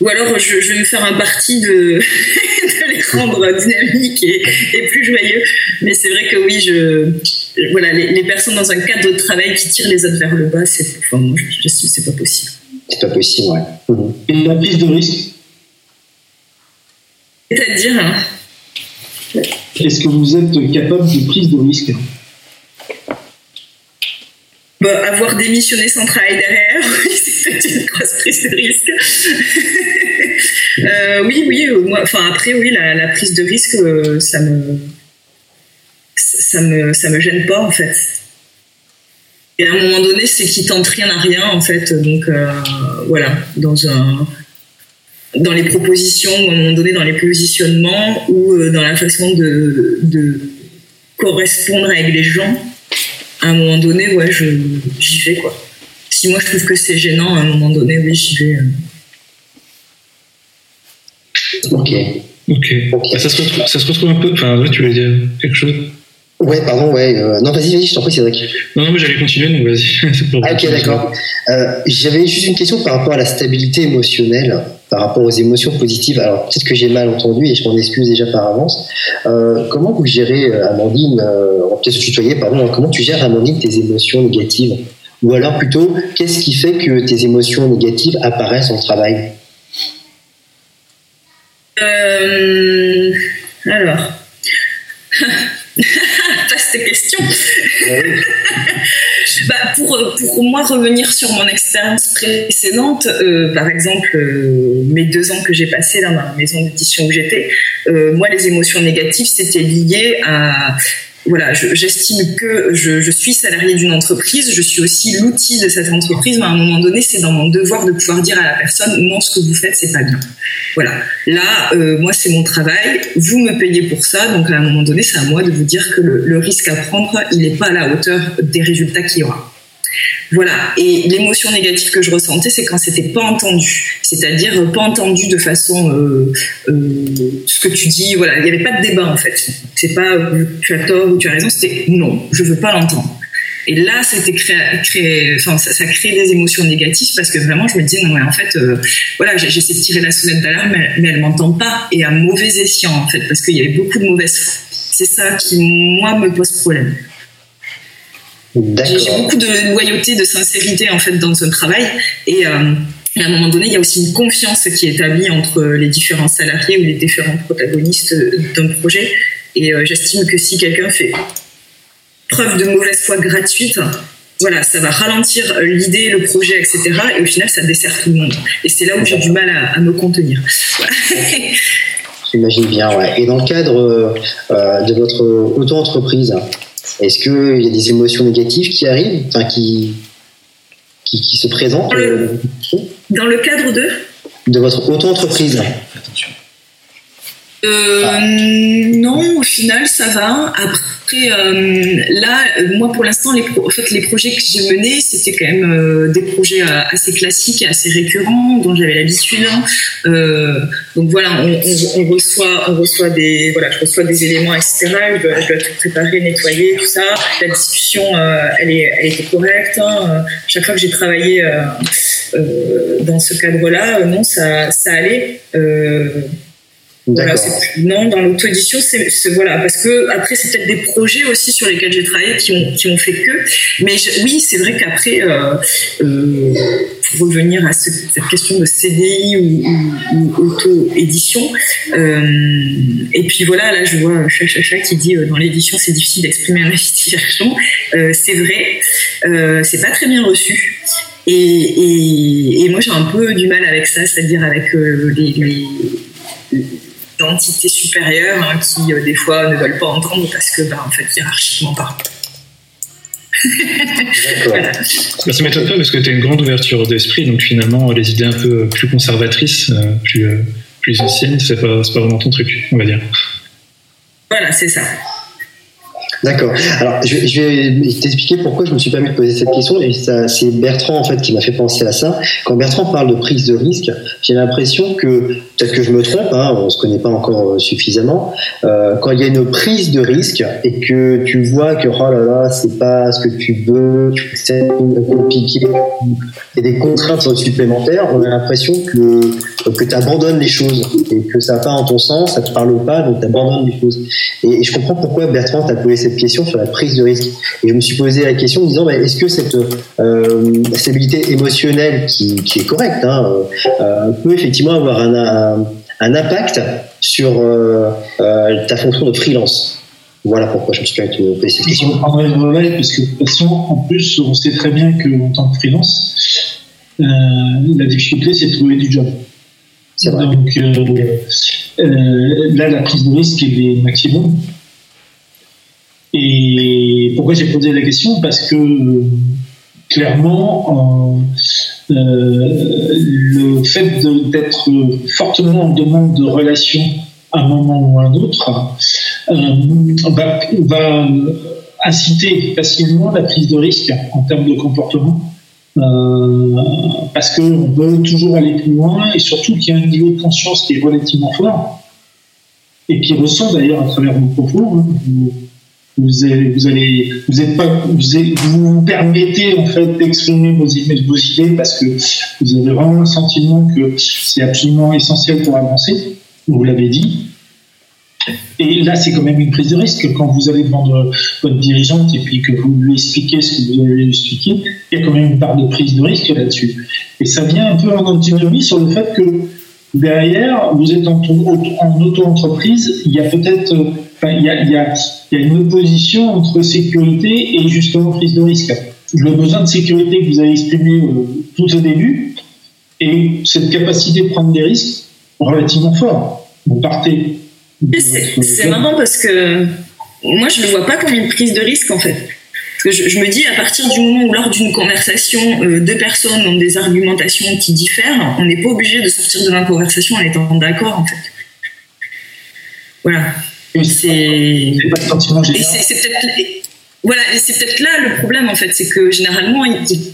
Ou alors je, vais me faire un parti de, dynamiques et, et, plus joyeux. Mais c'est vrai que oui, je, voilà, les, les, personnes dans un cadre de travail qui tirent les autres vers le bas, c'est, enfin, c'est pas possible. C'est pas possible, ouais. Mmh. Et la prise de risque C'est-à-dire hein Est-ce que vous êtes capable de prise de risque bah, avoir démissionné sans travail derrière, c'est une grosse prise de risque. euh, oui, oui, moi, enfin après, oui, la, prise de risque, euh, ça me, ça me, ça me gêne pas en fait. Et à un moment donné, c'est qu'ils tentent rien à rien en fait, donc euh, voilà, dans un, dans les propositions, à un moment donné, dans les positionnements ou euh, dans la façon de, correspondre avec les gens à un moment donné, ouais, j'y vais, quoi. Si moi je trouve que c'est gênant, à un moment donné, oui, j'y vais. Euh. Ok. Ok. okay. Ça, se retrouve, ça se retrouve un peu. Enfin, ouais, tu voulais dire quelque chose? Ouais, pardon, ouais. Euh, non, vas-y, vas-y, je t'en prie, Cédric. Non, non, mais j'allais continuer, donc vas-y. Pour ah, ok, d'accord. Euh, j'avais juste une question par rapport à la stabilité émotionnelle, par rapport aux émotions positives. Alors, peut-être que j'ai mal entendu et je m'en excuse déjà par avance. Euh, comment vous gérez, Amandine, on peut-être se tutoyer, pardon, comment tu gères, Amandine, tes émotions négatives? Ou alors plutôt, qu'est-ce qui fait que tes émotions négatives apparaissent au travail? Euh, Alors. Vaste question. bah, pour, pour moi, revenir sur mon expérience précédente, euh, par exemple, euh, mes deux ans que j'ai passé dans ma maison d'édition où j'étais, euh, moi, les émotions négatives, c'était lié à voilà, j'estime que je, suis salarié d'une entreprise, je suis aussi l'outil de cette entreprise, mais à un moment donné, c'est dans mon devoir de pouvoir dire à la personne non, ce que vous faites, c'est pas bien. Voilà. Là, euh, moi, c'est mon travail, vous me payez pour ça, donc à un moment donné, c'est à moi de vous dire que le, le risque à prendre, il n'est pas à la hauteur des résultats qu'il y aura. Voilà. Et l'émotion négative que je ressentais, c'est quand c'était pas entendu. C'est-à-dire pas entendu de façon euh, euh, ce que tu dis. Voilà, il n'y avait pas de débat en fait. C'est pas euh, tu as tort ou tu as raison. C'était non, je veux pas l'entendre. Et là, c'était créé, ça, crée des émotions négatives parce que vraiment, je me disais non, mais en fait, euh, voilà, j'essaie de tirer la sonnette d'alarme, mais, mais elle m'entend pas et à mauvais escient en fait, parce qu'il y avait beaucoup de mauvaises. C'est ça qui moi me pose problème. J'ai beaucoup de loyauté, de sincérité en fait dans un travail et, euh, et, à un moment donné, il y a aussi une confiance qui est établie entre les différents salariés ou les différents protagonistes d'un projet. Et euh, j'estime que si quelqu'un fait preuve de mauvaise foi gratuite, voilà, ça va ralentir l'idée, le projet, etc. Et au final, ça dessert tout le monde. Et c'est là où j'ai du mal à, à me contenir. Voilà. J'imagine bien, ouais. Et dans le cadre euh, de votre auto-entreprise, est-ce qu'il y a des émotions négatives qui arrivent, enfin qui, qui, qui se présentent dans le, dans le cadre de De votre auto-entreprise? Attention. Euh, ah. Non, ça va. Après, euh, là, moi, pour l'instant, les, en fait, les projets que j'ai menés, c'était quand même euh, des projets assez classiques assez récurrents, dont j'avais l'habitude. Euh, donc voilà, on, reçoit, on reçoit des, voilà, je reçois des éléments, etc. Je dois, je dois tout préparer, nettoyer, tout ça. La discussion, elle, est, elle était correcte. Hein. Chaque fois que j'ai travaillé dans ce cadre-là, non, ça, ça allait. Voilà, non, dans l'auto-édition, c'est voilà, parce que après c'est peut-être des projets aussi sur lesquels j'ai travaillé qui ont qui ont fait que, mais je, oui, c'est vrai qu'après, euh, euh, revenir à cette question de CDI ou, auto-édition. et puis voilà, là je vois Chachacha qui dit dans l'édition c'est difficile d'exprimer un avis c'est vrai, c'est pas très bien reçu. Et, moi j'ai un peu du mal avec ça, c'est-à-dire avec les, les d'entités supérieures hein, qui des fois ne veulent pas entendre parce que bah, en fait hiérarchiquement parlant voilà. bah, ça m'étonne pas parce que tu as une grande ouverture d'esprit, donc finalement, les idées un peu plus conservatrices, euh, plus, euh, plus anciennes, c'est pas, pas vraiment ton truc, on va dire. Voilà, c'est ça. D'accord. Alors, je, vais t'expliquer pourquoi je me suis permis de poser cette question. Et c'est Bertrand en fait qui m'a fait penser à ça. Quand Bertrand parle de prise de risque, j'ai l'impression que peut-être que je me trompe, hein, on se connaît pas encore suffisamment. Euh, quand il y a une prise de risque et que tu vois que oh là là, c'est pas ce que tu veux, c'est compliqué, il y a des contraintes supplémentaires, on a l'impression que que tu abandonnes les choses et que ça va pas en ton sens, ça te parle pas, donc tu abandonnes les choses. Et, je comprends pourquoi Bertrand t'a posé cette question sur la prise de risque. Et je me suis posé la question en me disant, bah, est-ce que cette euh, stabilité émotionnelle qui, qui est correcte hein, euh, peut effectivement avoir un, un, impact sur euh, euh, ta fonction de freelance? Voilà pourquoi je me suis permis de poser cette question. Parce que de toute façon, en plus, on sait très bien qu'en tant que freelance, la difficulté, c'est de trouver du job. Donc là, la prise de risque est maximum. Et pourquoi j'ai posé la question? Parce que clairement, euh, le fait d'être fortement en demande de relations à un moment ou à un autre euh, va, inciter facilement la prise de risque en termes de comportement. Euh, parce qu'on veut toujours aller plus loin et surtout qu'il y a un niveau de conscience qui est relativement fort et qui ressent d'ailleurs à travers vos propos. Hein, vous, vous allez, vous êtes pas, vous, vous, permettez en fait d'exprimer vos, vos idées parce que vous avez vraiment le sentiment que c'est absolument essentiel pour avancer. Vous l'avez dit. Et là, c'est quand même une prise de risque. Quand vous allez devant votre dirigeante et puis que vous lui expliquez ce que vous allez lui expliquer, il y a quand même une part de prise de risque là-dessus. Et ça vient un peu en antinomie sur le fait que derrière, vous êtes en auto-entreprise, il y a peut-être il, y a, une opposition entre sécurité et justement prise de risque. Le besoin de sécurité que vous avez exprimé tout au début et cette capacité de prendre des risques relativement fort. Vous partez. C'est marrant parce que moi je ne vois pas comme une prise de risque en fait. Je, me dis à partir du moment où lors d'une conversation euh, deux personnes ont des argumentations qui diffèrent, on n'est pas obligé de sortir de la conversation en étant d'accord en fait. Voilà. C'est peut-être voilà, c'est peut-être là le problème en fait, c'est que généralement,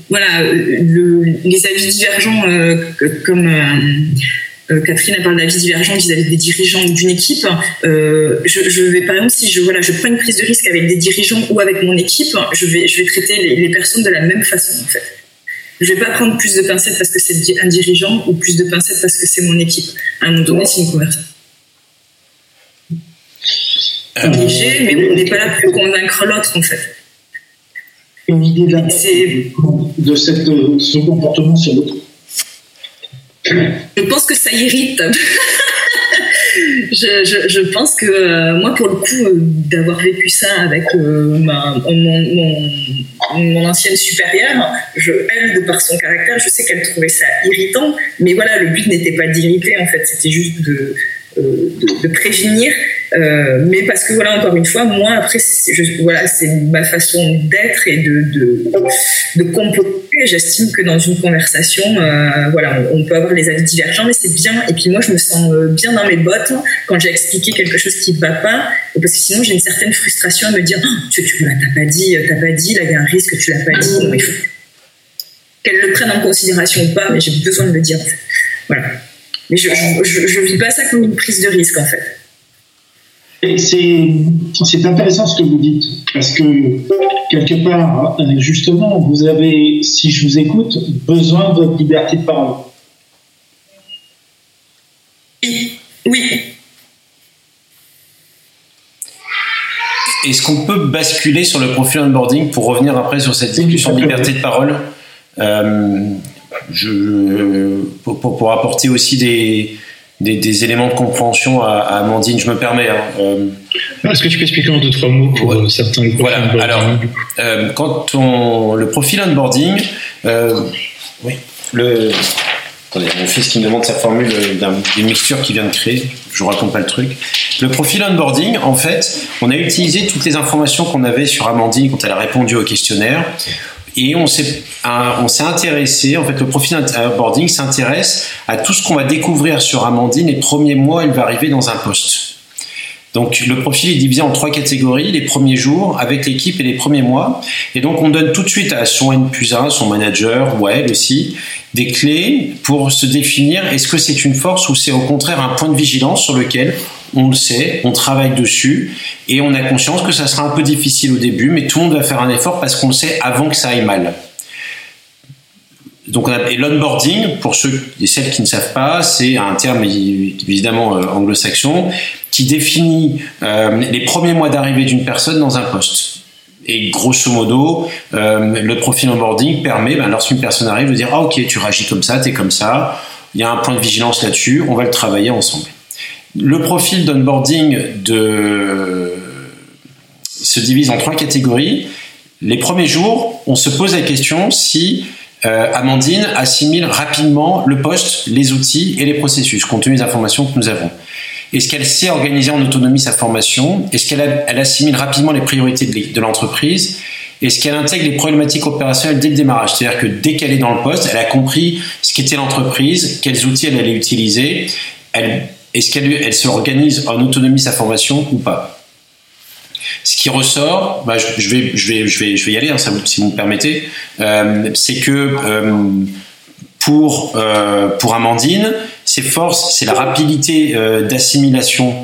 voilà, les avis divergents, euh, comme euh, euh, Catherine a parlé d'avis divergents vis-à-vis des dirigeants d'une équipe, je, vais par exemple si je voilà, je prends une prise de risque avec des dirigeants ou avec mon équipe, je vais je vais traiter les, les personnes de la même façon en fait. Je vais pas prendre plus de pincettes parce que c'est un dirigeant ou plus de pincettes parce que c'est mon équipe. À un moment donné, c'est une conversation léger, mais on n'est pas là pour convaincre l'autre en fait. Une idée de, cette, de ce comportement sur l'autre Je pense que ça irrite. je, je, pense que euh, moi, pour le coup, euh, d'avoir vécu ça avec euh, ma, mon, mon, ancienne supérieure, je, elle, de par son caractère, je sais qu'elle trouvait ça irritant, mais voilà, le but n'était pas d'irriter, en fait, c'était juste de, de, de prévenir euh, mais parce que voilà, encore une fois, moi après, je, voilà, c'est ma façon d'être et de de, de composer. J'estime que dans une conversation, euh, voilà, on, peut avoir les avis divergents, mais c'est bien. Et puis moi, je me sens euh, bien dans mes bottes quand j'ai expliqué quelque chose qui ne va pas, parce que sinon j'ai une certaine frustration à me dire, oh, tu, tu t'as pas dit, t'as pas dit, il y a un risque, tu l'as pas dit. il faut qu'elle le prenne en considération ou pas, mais j'ai besoin de le dire. Voilà. Mais je, je, je vis pas ça comme une prise de risque en fait c'est intéressant ce que vous dites, parce que quelque part, euh, justement, vous avez, si je vous écoute, besoin de votre liberté de parole. Oui. Est-ce qu'on peut basculer sur le profil onboarding pour revenir après sur cette discussion de liberté de parole? Euh, je, pour, pour, apporter aussi des, des, éléments de compréhension à, Amandine, je me permets. Hein, euh, Est-ce que tu peux expliquer en deux, trois mots pour euh, certains Voilà, alors, euh, quand on, le profil onboarding, oui, le, attendez, mon fils qui me demande sa formule d'une mixture qu'il vient de créer, je vous raconte pas le truc. Le profil onboarding, en fait, on a utilisé toutes les informations qu'on avait sur Amandine quand elle a répondu au questionnaire et on s'est on s'est intéressé en fait le profil onboarding s'intéresse à tout ce qu'on va découvrir sur Amandine les premiers mois elle va arriver dans un poste. Donc le profil est divisé en trois catégories les premiers jours avec l'équipe et les premiers mois. Et donc on donne tout de suite à son N plus 1 son manager ou elle aussi des clés pour se définir est-ce que c'est une force ou c'est au contraire un point de vigilance sur lequel on le sait, on travaille dessus et on a conscience que ça sera un peu difficile au début, mais tout le monde va faire un effort parce qu'on le sait avant que ça aille mal. Donc on a l'onboarding, pour ceux et celles qui ne savent pas, c'est un terme évidemment euh, anglo-saxon qui définit euh, les premiers mois d'arrivée d'une personne dans un poste. Et grosso modo, euh, le profil onboarding permet, ben, lorsqu'une personne arrive, de dire ah ok tu réagis comme ça, tu es comme ça, il y a un point de vigilance là-dessus, on va le travailler ensemble. Le profil d'onboarding se divise en trois catégories. Les premiers jours, on se pose la question si euh, Amandine assimile rapidement le poste, les outils et les processus, compte tenu des informations que nous avons. Est-ce qu'elle sait organiser en autonomie sa formation? Est-ce qu'elle assimile rapidement les priorités de l'entreprise? Est-ce qu'elle intègre les problématiques opérationnelles dès le démarrage? C'est-à-dire que dès qu'elle est dans le poste, elle a compris ce qu'était l'entreprise, quels outils elle allait utiliser, est-ce qu'elle elle s'organise en autonomie sa formation ou pas? Ce qui ressort, bah, je, vais, y aller, hein, si vous me permettez, euh, c'est que euh, pour, euh, pour Amandine, ses forces, c'est la rapidité d'assimilation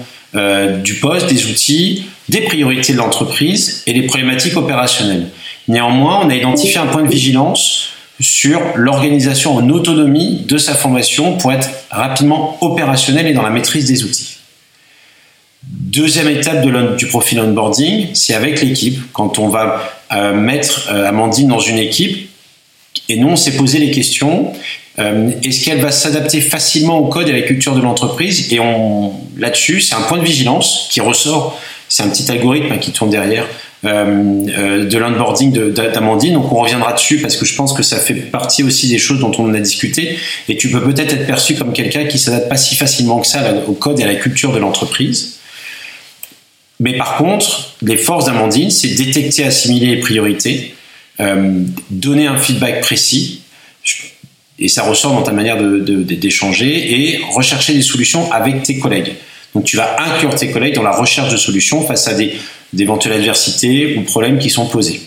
du poste, des outils, des priorités de l'entreprise et les problématiques opérationnelles. Néanmoins, on a identifié un point de vigilance sur l'organisation en autonomie de sa formation pour être rapidement opérationnel et dans la maîtrise des outils. Deuxième étape de du profil onboarding, c'est avec l'équipe. Quand on va euh, mettre euh, Amandine dans une équipe, et nous on s'est posé les questions, euh, est-ce qu'elle va s'adapter facilement au code et à la culture de l'entreprise? Et là-dessus, c'est un point de vigilance qui ressort, c'est un petit algorithme qui tourne derrière, de l'onboarding d'Amandine. Donc on reviendra dessus parce que je pense que ça fait partie aussi des choses dont on a discuté. Et tu peux peut-être être perçu comme quelqu'un qui s'adapte pas si facilement que ça au code et à la culture de l'entreprise. Mais par contre, les forces d'Amandine, c'est détecter, assimiler les priorités, euh, donner un feedback précis, et ça ressort dans ta manière d'échanger, et rechercher des solutions avec tes collègues. Donc tu vas inclure tes collègues dans la recherche de solutions face à des d'éventuelles adversités ou problèmes qui sont posés.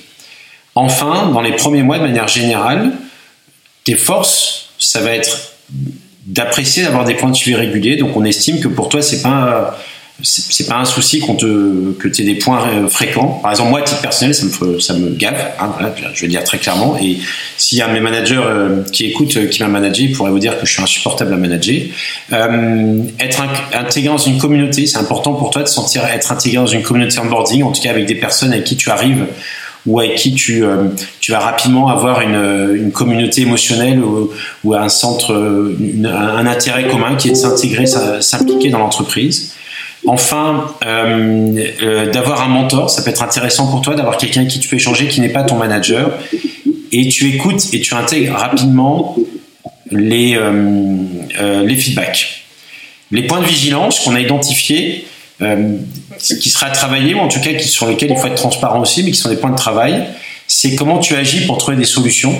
Enfin, dans les premiers mois, de manière générale, tes forces, ça va être d'apprécier d'avoir des points de suivi réguliers. Donc, on estime que pour toi, c'est pas c'est pas un souci qu'on te, que tu aies des points euh, fréquents. Par exemple, moi, à titre personnel, ça me, ça me gave, hein, je vais dire très clairement. Et s'il y a mes managers euh, qui écoutent, euh, qui m'a managé, ils pourraient vous dire que je suis insupportable à manager. Être intégré dans une communauté, c'est important pour toi de sentir être intégré dans une communauté onboarding, en tout cas avec des personnes avec qui tu arrives ou avec qui tu, tu vas rapidement avoir une, une communauté émotionnelle ou, ou un centre, un intérêt commun qui est de s'intégrer, s'impliquer dans l'entreprise. Enfin, euh, euh, d'avoir un mentor, ça peut être intéressant pour toi d'avoir quelqu'un qui tu peux échanger, qui n'est pas ton manager, et tu écoutes et tu intègres rapidement les, euh, les feedbacks. Les points de vigilance qu'on a identifiés, qui sera travaillé, ou en tout cas qui, sur lesquels il faut être transparent aussi, mais qui sont des points de travail, c'est comment tu agis pour trouver des solutions.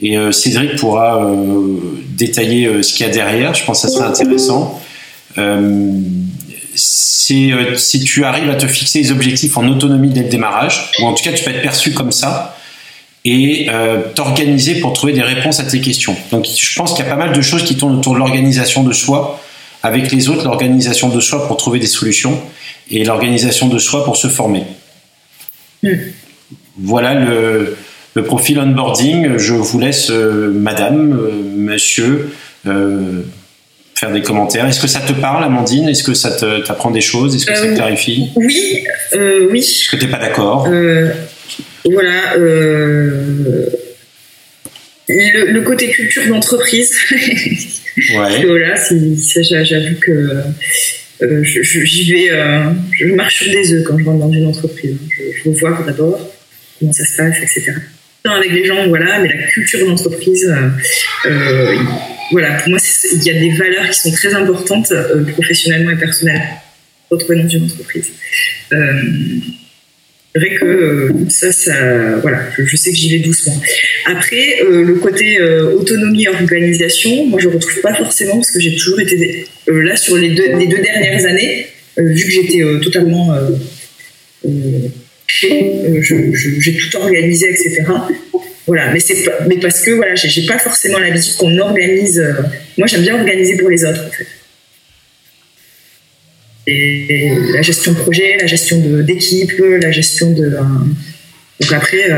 Et Cédric pourra détailler ce qu'il y a derrière, je pense que ça serait intéressant c'est euh, si tu arrives à te fixer des objectifs en autonomie dès le démarrage, ou en tout cas tu peux être perçu comme ça, et euh, t'organiser pour trouver des réponses à tes questions. Donc je pense qu'il y a pas mal de choses qui tournent autour de l'organisation de soi, avec les autres, l'organisation de soi pour trouver des solutions, et l'organisation de soi pour se former. Hmm. Voilà le, le, profil onboarding. Je vous laisse, euh, madame, monsieur, faire des commentaires. Est-ce que ça te parle, Amandine? Est-ce que ça t'apprend des choses? Est-ce que ça te euh, clarifie? Oui, euh, oui. Est-ce que tu n'es pas d'accord? Euh, Voilà. le, côté culture d'entreprise. ouais. voilà, j'avoue que euh, j'y vais, je marche sur des œufs quand je rentre dans une entreprise. Je, veux voir d'abord comment ça se passe, etc. Avec les gens, voilà, mais la culture d'entreprise, euh, voilà, pour moi, il y a des valeurs qui sont très importantes professionnellement et personnellement retrouver dans une entreprise vrai que euh, ça, ça, voilà, je, sais que j'y vais doucement. Après, euh, le côté euh, autonomie organisation, moi je retrouve pas forcément parce que j'ai toujours été là sur les deux, les deux dernières années, vu que j'étais totalement j'ai tout organisé, etc. Voilà, mais c'est mais parce que voilà, j'ai pas forcément l'habitude qu'on organise. moi, j'aime bien organiser pour les autres, en fait la gestion de projet, la gestion d'équipe, la gestion de. Euh, donc après, euh,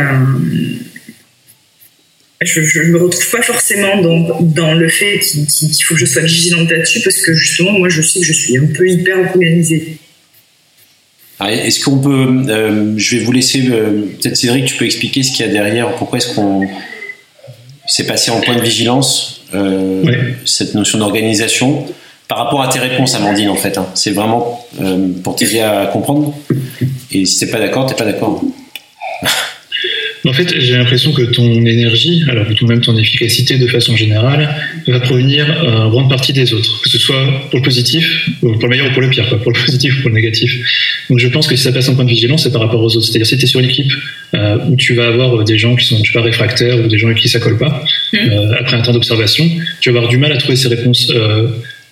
je ne me retrouve pas forcément dans, dans le fait qu'il faut que je sois vigilante là-dessus parce que justement, moi, je sais que je suis un peu hyper organisée. Est-ce qu'on peut. Euh, je vais vous laisser. Peut-être Cédric, tu peux expliquer ce qu'il y a derrière. Pourquoi est-ce qu'on s'est passé en point de vigilance, cette notion d'organisation par rapport à tes réponses, Amandine, en fait. Hein. C'est vraiment euh, pour t'aider à comprendre. Et si t'es pas d'accord, t'es pas d'accord. En fait, j'ai l'impression que ton énergie, alors tout même ton efficacité de façon générale, va provenir euh, en grande partie des autres, que ce soit pour le positif, pour le meilleur ou pour le pire, pour le positif ou pour le négatif. Donc je pense que si ça passe en point de vigilance, c'est par rapport aux autres. C'est-à-dire si tu es sur une équipe euh, où tu vas avoir des gens qui sont, je sais pas, réfractaires ou des gens avec qui ça colle pas, mmh. après un temps d'observation, tu vas avoir du mal à trouver ces réponses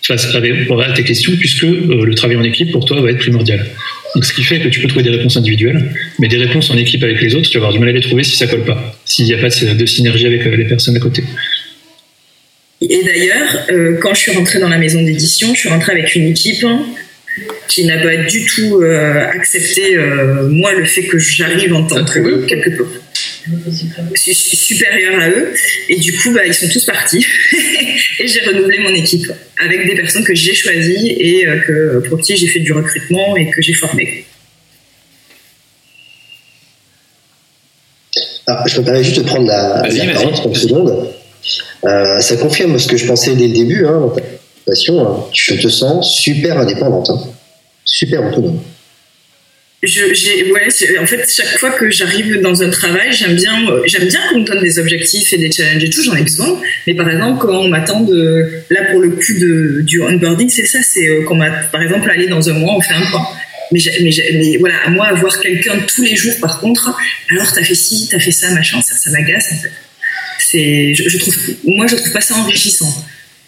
face à tes questions, puisque euh, le travail en équipe pour toi va être primordial. Donc, ce qui fait que tu peux trouver des réponses individuelles, mais des réponses en équipe avec les autres, tu vas avoir du mal à les trouver si ça colle pas, s'il n'y a pas de synergie avec euh, les personnes à côté. Et d'ailleurs, euh, quand je suis rentrée dans la maison d'édition, je suis rentrée avec une équipe qui n'a pas du tout accepté, moi, le fait que j'arrive en tant que quelque peu supérieur à eux. Et du coup, bah, ils sont tous partis. et j'ai renouvelé mon équipe avec des personnes que j'ai choisies et euh, que, pour qui j'ai fait du recrutement et que j'ai formé. Ah, je me permets juste de prendre la, parole 30 secondes. Euh, ça confirme ce que je pensais dès le début, hein, dans ta passion. Hein. Je te sens super indépendante, hein. super autonome je, j'ai, ouais, en fait, chaque fois que j'arrive dans un travail, j'aime bien, euh, j'aime bien qu'on me donne des objectifs et des challenges et tout, j'en ai besoin. Mais par exemple, quand on m'attend de, là pour le coup de, du onboarding, c'est ça, c'est euh, quand m'a, par exemple, aller dans un mois, on fait un point. Mais, mais, mais voilà, moi, avoir quelqu'un tous les jours, par contre, alors t'as fait ci, t'as fait ça, machin, ça, ça m'agace, en fait. C'est, je, je trouve, moi, je trouve pas ça enrichissant.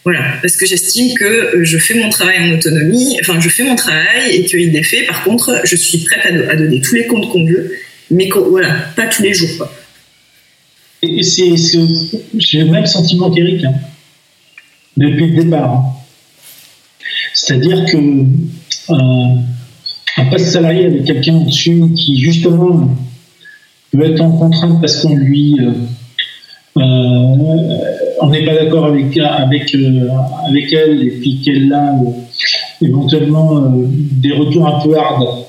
Voilà, parce que j'estime que euh, je fais mon travail en autonomie, enfin je fais mon travail et qu'il est fait. Par contre, je suis prête à, donner tous les comptes qu'on veut, mais voilà, pas tous les jours. J'ai le même sentiment qu'Eric, hein, depuis le départ. Hein. C'est-à-dire que euh, un poste salarié avec quelqu'un au-dessus qui justement peut être en contrainte parce qu'on lui euh, euh, on n'est pas d'accord avec avec euh, avec elle et puis qu'elle a euh, éventuellement des retours un peu hard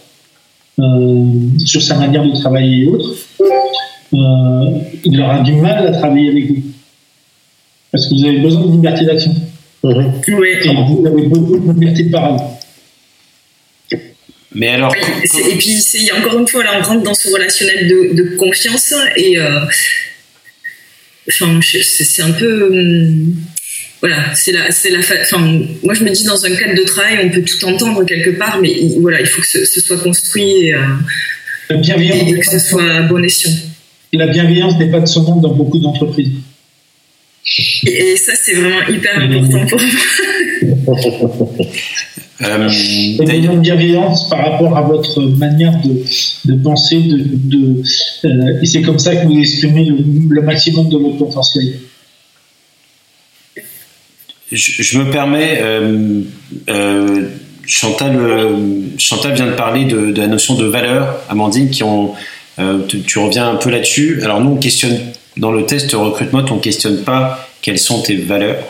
sur sa manière de travailler et autres, il aura du mal à travailler avec vous parce que vous avez besoin de liberté d'action. Mhm. Et vous avez beaucoup de liberté de parole. Mais alors. et puis, encore une fois, là, on rentre dans ce relationnel de, de confiance et, Enfin, c'est un peu. Hum, voilà, c'est la, c'est la. Enfin, moi, je me dis dans un cadre de travail, on peut tout entendre quelque part, mais voilà, il faut que ce, soit construit et, euh, que ce soit à bon escient. La bienveillance n'est pas de ce monde dans beaucoup d'entreprises. Et, ça, c'est vraiment hyper important pour moi. Euh, une bienveillance par rapport à votre manière de, de penser, de, de euh, et c'est comme ça que vous exprimez le, maximum de votre potentiel. Je, me permets, euh, euh, Chantal, Chantal vient de parler de, la notion de valeur, Amandine, qui ont, tu, tu, reviens un peu là-dessus. Alors nous, on questionne dans le test recrutement, on questionne pas quelles sont tes valeurs.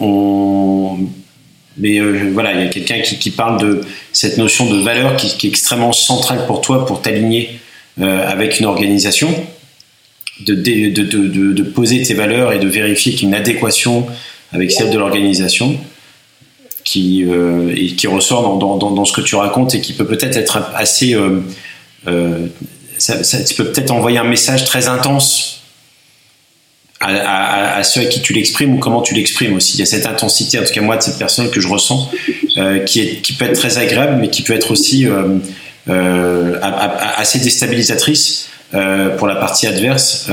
on mais euh, voilà, il y a quelqu'un qui, parle de cette notion de valeur qui, est extrêmement centrale pour toi pour t'aligner euh, avec une organisation. de, poser tes valeurs et de vérifier qu'il y a une adéquation avec celle de l'organisation qui, euh, et qui ressort dans, ce que tu racontes et qui peut peut-être être assez... Ça, ça, peut peut-être envoyer un message très intense à, ceux à qui tu l'exprimes ou comment tu l'exprimes aussi. Il y a cette intensité, en tout cas moi, de cette personne que je ressens, euh, qui, peut être très agréable, mais qui peut être aussi euh, euh, assez déstabilisatrice pour la partie adverse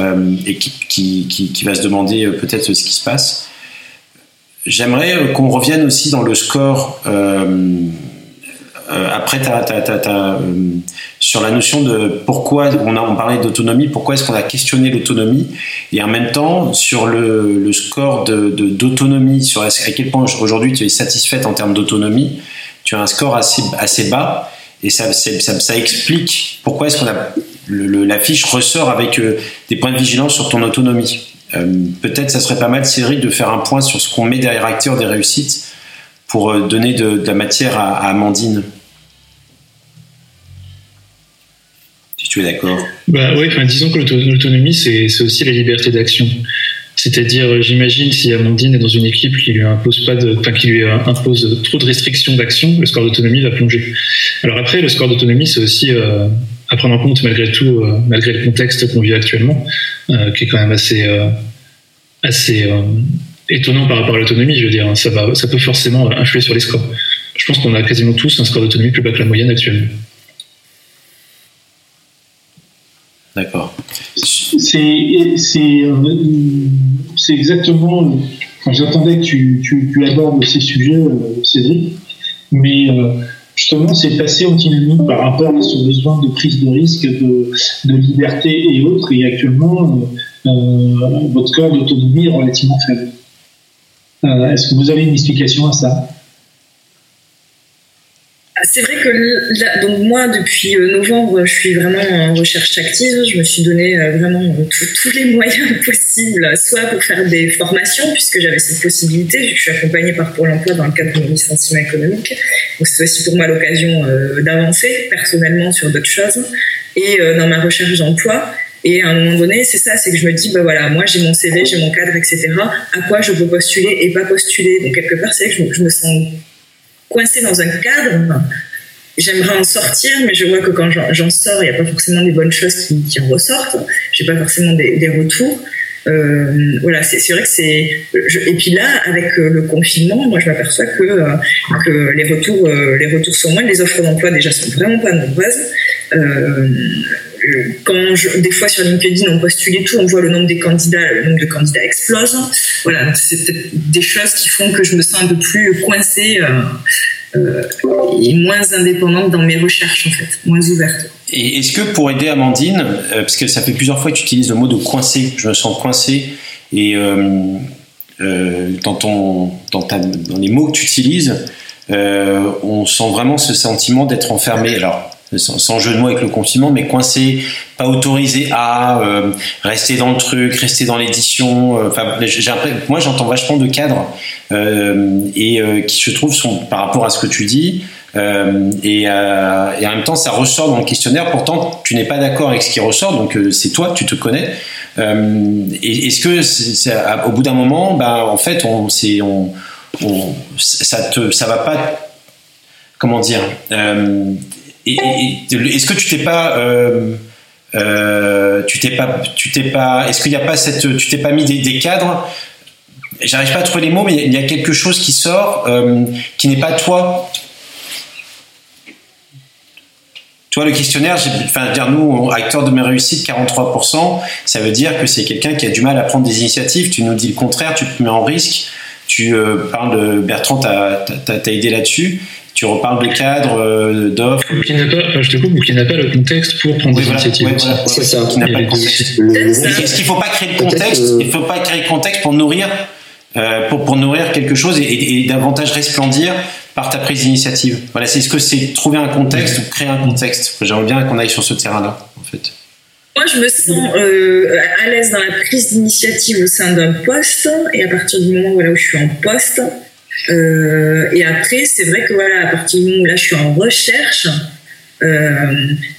et qui, va se demander peut-être ce qui se passe. J'aimerais qu'on revienne aussi dans le score après sur la notion de pourquoi on a on parlait d'autonomie, pourquoi est-ce qu'on a questionné l'autonomie? Et en même temps sur le, le score d'autonomie, sur à quel point aujourd'hui tu es satisfaite en termes d'autonomie, tu as un score assez, bas et ça, explique pourquoi est-ce qu'on a la fiche ressort avec euh, des points de vigilance sur ton autonomie. Euh, peut-être ça serait pas mal, Cédric, de faire un point sur ce qu'on met derrière acteur des réussites pour euh, donner de, la matière à, Amandine. Tu es d'accord. Bah oui, disons que l'autonomie, c'est aussi la liberté d'action. C'est-à-dire, euh, j'imagine, si Amandine est dans une équipe qui lui impose pas de, enfin, qui lui euh, impose trop de restrictions d'action, le score d'autonomie va plonger. Alors après, le score d'autonomie, c'est aussi euh, à prendre en compte malgré tout, malgré le contexte qu'on vit actuellement, qui est quand même assez, assez étonnant par rapport à l'autonomie. Je veux dire, ça va, ça peut forcément influer sur les scores. Je pense qu'on a quasiment tous un score d'autonomie plus bas que la moyenne actuellement. D'accord. C'est exactement. J'attendais que tu, tu, abordes ces sujets, euh, Cédric, mais euh, justement, c'est passé en dynamique par rapport à ce besoin de prise de risque, de, de liberté et autres, et actuellement, euh, votre corps d'autonomie est relativement faible. Est-ce que vous avez une explication à ça? C'est vrai que donc moi, depuis euh, novembre, je suis vraiment en recherche active. Je me suis donné euh, vraiment euh, tous les moyens possibles, soit pour faire des formations, puisque j'avais cette possibilité, je suis accompagnée par Pôle emploi dans le cadre de mon licenciement économique. C'est aussi pour moi l'occasion d'avancer personnellement sur d'autres choses et dans ma recherche d'emploi. Et à un moment donné, c'est ça, c'est que je me dis, bah voilà, moi j'ai mon CV, j'ai mon cadre, etc. À quoi je peux postuler et pas postuler? Donc quelque part, c'est que je me sens coincé dans un cadre. J'aimerais en sortir, mais je vois que quand j'en sors, il n'y a pas forcément des bonnes choses qui, en ressortent. J'ai pas forcément des, retours. Euh, voilà, c'est vrai que c'est. Et puis là, avec euh, le confinement, moi, je m'aperçois que, euh, les retours, les retours sont moins. Les offres d'emploi déjà sont vraiment pas nombreuses. quand je, des fois sur LinkedIn on postule et tout, on voit le nombre des candidats, le nombre de candidats explose. Voilà, c'est des choses qui font que je me sens un peu plus coincée euh, et moins indépendante dans mes recherches en fait, moins ouverte. Et est-ce que pour aider Amandine, euh, parce que ça fait plusieurs fois que tu utilises le mot de coincé, je me sens coincé, et euh, dans, ton, dans, ta, dans les mots que tu utilises, on sent vraiment ce sentiment d'être enfermé. Alors, sans, jeu de mots avec le confinement, mais coincé, pas autorisé à euh, rester dans le truc, rester dans l'édition. Euh, moi j'entends vachement de cadres euh, et qui je trouve sont par rapport à ce que tu dis. Et, en même temps, ça ressort dans le questionnaire. Pourtant, tu n'es pas d'accord avec ce qui ressort, donc c'est toi, tu te connais. Est-ce que, au bout d'un moment, bah, en fait, on, ça te, ça va pas, comment dire est-ce que tu t'es pas euh, euh, tu t'es pas tu t'es pas est-ce qu'il a pas cette tu t'es pas mis des, cadres? J'arrive pas à trouver les mots mais il y a quelque chose qui sort euh, qui n'est pas toi tu vois, le questionnaire, enfin, dire nous, acteur de mes réussites, 43%, ça veut dire que c'est quelqu'un qui a du mal à prendre des initiatives. Tu nous dis le contraire, tu te mets en risque. Tu parles de Bertrand, tu as, aidé là-desdessus tu reparles des cadres euh, d'offres. Qui n'a pas, je te coupe, qui n'a pas le contexte pour prendre des initiatives. c'est ça. Qui n'a pas le contexte. Est-ce qu'il ne faut pas créer le contexte Il ne faut pas créer le contexte pour nourrir, euh, pour, pour nourrir quelque chose et, davantage resplendir par ta prise d'initiative. Voilà, c'est ce que c'est trouver un contexte ou créer un contexte. J'aimerais bien qu'on aille sur ce terrain-là, en fait. Moi, je me sens euh, à l'aise dans la prise d'initiative au sein d'un poste, et à partir du moment où je suis en poste, euh, et après, c'est vrai que voilà, à partir du moment où là, je suis en recherche,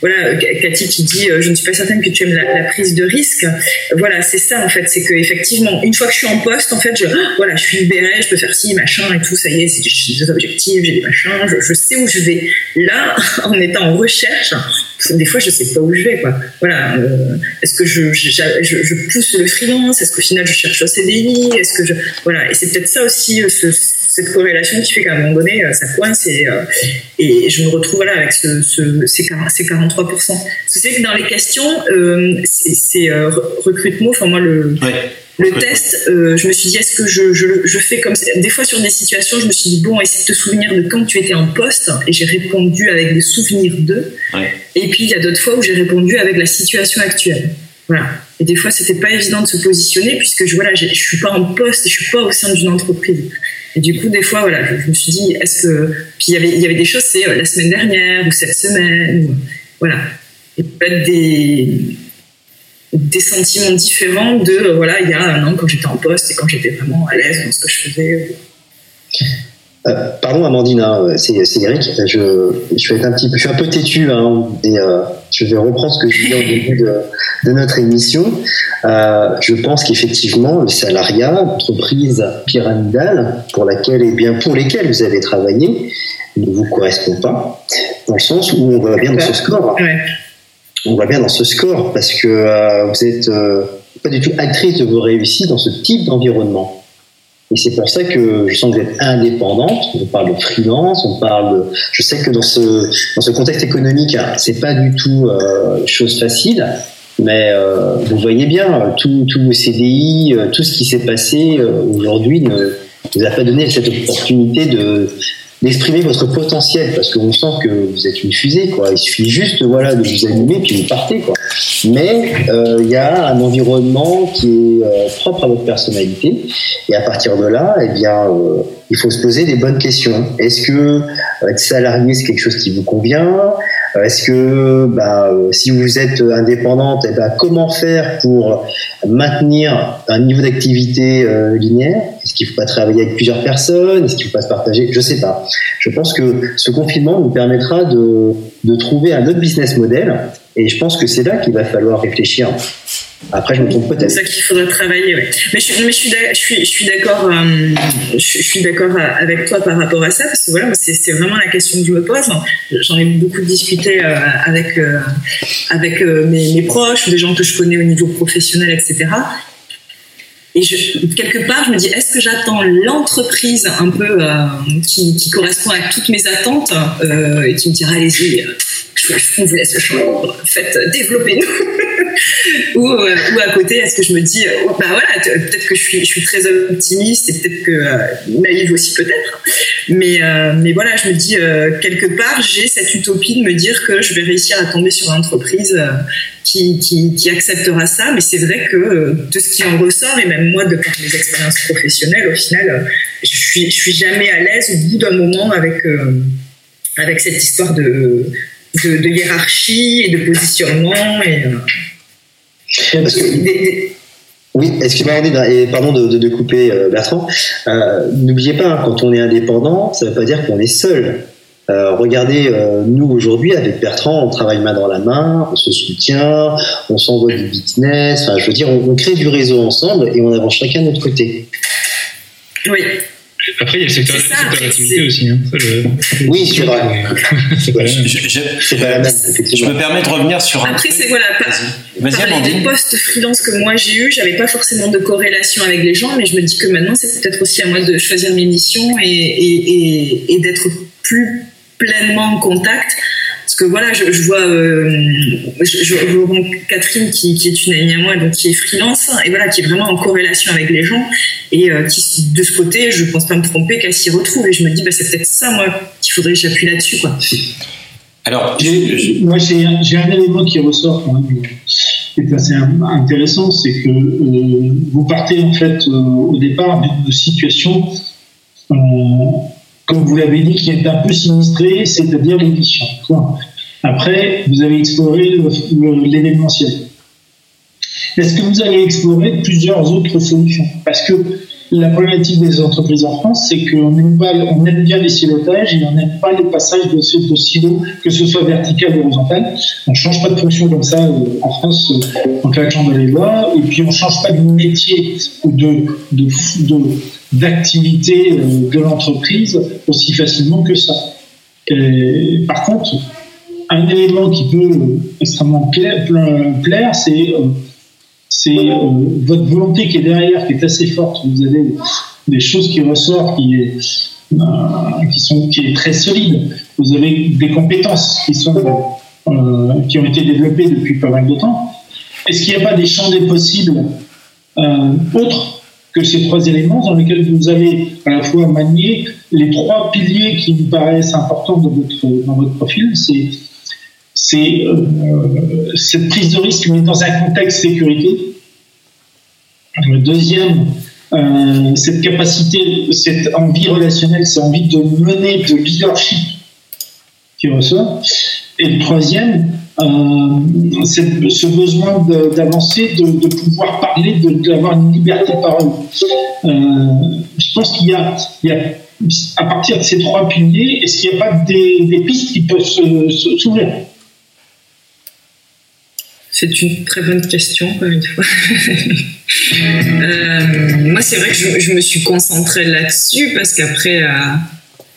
voilà, Cathy qui dit je ne suis pas certaine que tu aimes la, prise de risque. Voilà, c'est ça en fait, c'est que effectivement, une fois que je suis en poste, en fait, je, voilà, je suis libérée, je peux faire ci, machin et tout, ça y est, j'ai des objectifs, j'ai des machins, je, sais où je vais. Là, en étant en recherche, des fois, je sais pas où je vais, quoi. Voilà, est-ce que je, pousse le freelance Est-ce qu'au final, je cherche un CDI Est-ce que je, voilà, et c'est peut-être ça aussi, ce cette corrélation qui fait qu'à un moment donné, euh, ça coince et, euh, et je me retrouve là avec ce, ce, ces, 43%. C'est que dans les questions, euh, c'est recrutement, enfin moi le... Le test, je me suis dit, est-ce que je, je, je, fais comme ça? Des fois, sur des situations, je me suis dit, bon, essaie de te souvenir de quand tu étais en poste, et j'ai répondu avec des souvenirs d'eux. Et puis, il y a d'autres fois où j'ai répondu avec la situation actuelle. Voilà. Et des fois, c'était pas évident de se positionner, puisque je, voilà, je suis pas en poste, je suis pas au sein d'une entreprise. Et du coup, des fois, voilà, je, me suis dit, est-ce que. Puis il y avait, il y avait des choses, c'est euh, la semaine dernière ou cette semaine. voilà. Et peut-être des, des sentiments différents de, euh, voilà, il y a un an quand j'étais en poste et quand j'étais vraiment à l'aise dans ce que je faisais. Euh, pardon Amandine, hein, c'est Eric. Je, je, vais un petit peu, je suis un peu têtu hein, et euh, je vais reprendre ce que je disais au début de, de notre émission. Euh, je pense qu'effectivement le salariat, l'entreprise pyramidale pour laquelle et eh bien pour lesquelles vous avez travaillé, ne vous correspond pas, dans le sens où on voit bien dans ce score. On voit bien dans ce score parce que euh, vous êtes pas du tout actrice de vos réussites dans ce type d'environnement. Et c'est pour ça que je sens que vous êtes indépendante. On parle de freelance, on parle. Je sais que dans ce dans ce contexte économique, c'est pas du tout euh, chose facile. Mais euh, vous voyez bien, tout, tout le CDI, euh, tout ce qui s'est passé aujourd'hui ne vous a pas donné cette opportunité de d'exprimer votre potentiel parce qu'on sent que vous êtes une fusée quoi. Il suffit juste voilà de vous allumer puis vous partez quoi. Mais euh, il y a un environnement qui est euh, propre à votre personnalité. Et à partir de là eh bien euh, il faut se poser des bonnes questions. Est-ce que être salarié c'est quelque chose qui vous convient? euh, est-ce que bah, si vous êtes indépendante, eh ben, comment faire pour maintenir un niveau d'activité euh, linéaire? Est-ce qu'il ne faut pas travailler avec plusieurs personnes? Est-ce qu'il ne faut pas se partager? Je ne sais pas. Je pense que ce confinement nous permettra de, de trouver un autre business model et je pense que c'est là qu'il va falloir réfléchir. Après, je me trompe peut-être. C'est ça qu'il faudrait travailler, Mais je, mais je suis, je suis, d'accord, euh, je, suis d'accord avec toi par rapport à ça, parce que voilà, c'est vraiment la question que je me pose. J'en ai beaucoup discuté euh, avec, euh, avec mes, mes, proches des gens que je connais au niveau professionnel, etc. Et je, quelque part, je me dis, est-ce que j'attends l'entreprise un peu qui, qui, correspond à toutes mes attentes et qui me dira, allez-y, je, je vous laisse le champ, faites, développez-nous. ou, euh, ou, à côté, est-ce que je me dis, euh, bah voilà, peut-être que je suis, je suis très optimiste et peut-être que euh, naïve aussi peut-être, mais, mais voilà, je me dis quelque part, j'ai cette utopie de me dire que je vais réussir à tomber sur une entreprise qui, qui, acceptera ça, mais c'est vrai que de ce qui en ressort et même moi de par mes expériences professionnelles, au final, je suis, je suis jamais à l'aise au bout d'un moment avec avec cette histoire de, de, de, hiérarchie et de positionnement et oui, excusez-moi, et pardon de, de, couper euh, Bertrand. Euh, n'oubliez pas, hein, quand on est indépendant, ça ne veut pas dire qu'on est seul. Euh, regardez, nous aujourd'hui avec Bertrand, on travaille main dans la main, on se soutient, on s'envoie du business. Enfin, je veux dire, on, on, crée du réseau ensemble et on avance chacun de notre côté. Oui, après, il y a le secteur, d'activité aussi. Hein. Oui, c'est vrai. je, me permets de revenir sur un. Après, c'est voilà. Par, des postes freelance que moi j'ai eu, j'avais pas forcément de corrélation avec les gens, mais je me dis que maintenant, c'est peut-être aussi à moi de choisir mes missions et, et, et d'être plus pleinement en contact parce que voilà, je, vois, euh, je, Catherine qui, est une amie à moi, donc qui est freelance et voilà, qui est vraiment en corrélation avec les gens et euh, qui de ce côté, je pense pas me tromper qu'elle s'y retrouve et je me dis bah c'est peut-être ça moi qu'il faudrait que j'appuie là-dessus quoi. Alors, moi j'ai un élément qui ressort quand même, qui est assez intéressant, c'est que euh, vous partez en fait au départ d'une situation comme vous l'avez dit, qui est un peu sinistré, c'est-à-dire l'édition. Après, vous avez exploré l'événementiel. Est-ce que vous allez explorer plusieurs autres solutions? Parce que la problématique des entreprises en France, c'est qu'on aime, bien les silotages et on n'aime pas les passages de, de silos, que ce soit vertical ou horizontal. On ne change pas de fonction comme ça euh, en France euh, en claquant dans les lois, et puis on ne change pas de métier ou de, d'activité euh, de l'entreprise aussi facilement que ça. par contre, un élément qui peut extrêmement plaire, c'est c'est euh, votre volonté qui est derrière, qui est assez forte. Vous avez des choses qui ressortent, qui euh, sont, qui est très solide. Vous avez des compétences qui sont, euh, qui ont été développées depuis pas mal de temps. Est-ce qu'il n'y a pas des champs des possibles autres que ces trois éléments dans lesquels vous allez à la fois manier les trois piliers qui me paraissent importants dans votre, dans votre profil, c'est c'est euh, cette prise de risque, mais dans un contexte sécurité. Le deuxième, euh, cette capacité, cette envie relationnelle, cette envie de mener, de leadership qui ressort. Et le troisième, euh, ce besoin d'avancer, de, pouvoir parler, d'avoir une liberté de parole. je pense qu'il y, a, à partir de ces trois piliers, est-ce qu'il n'y a pas des pistes qui peuvent s'ouvrir? C'est une très bonne question, encore une fois. Euh, moi, c'est vrai que je, me suis concentrée là-dessus parce qu'après, euh,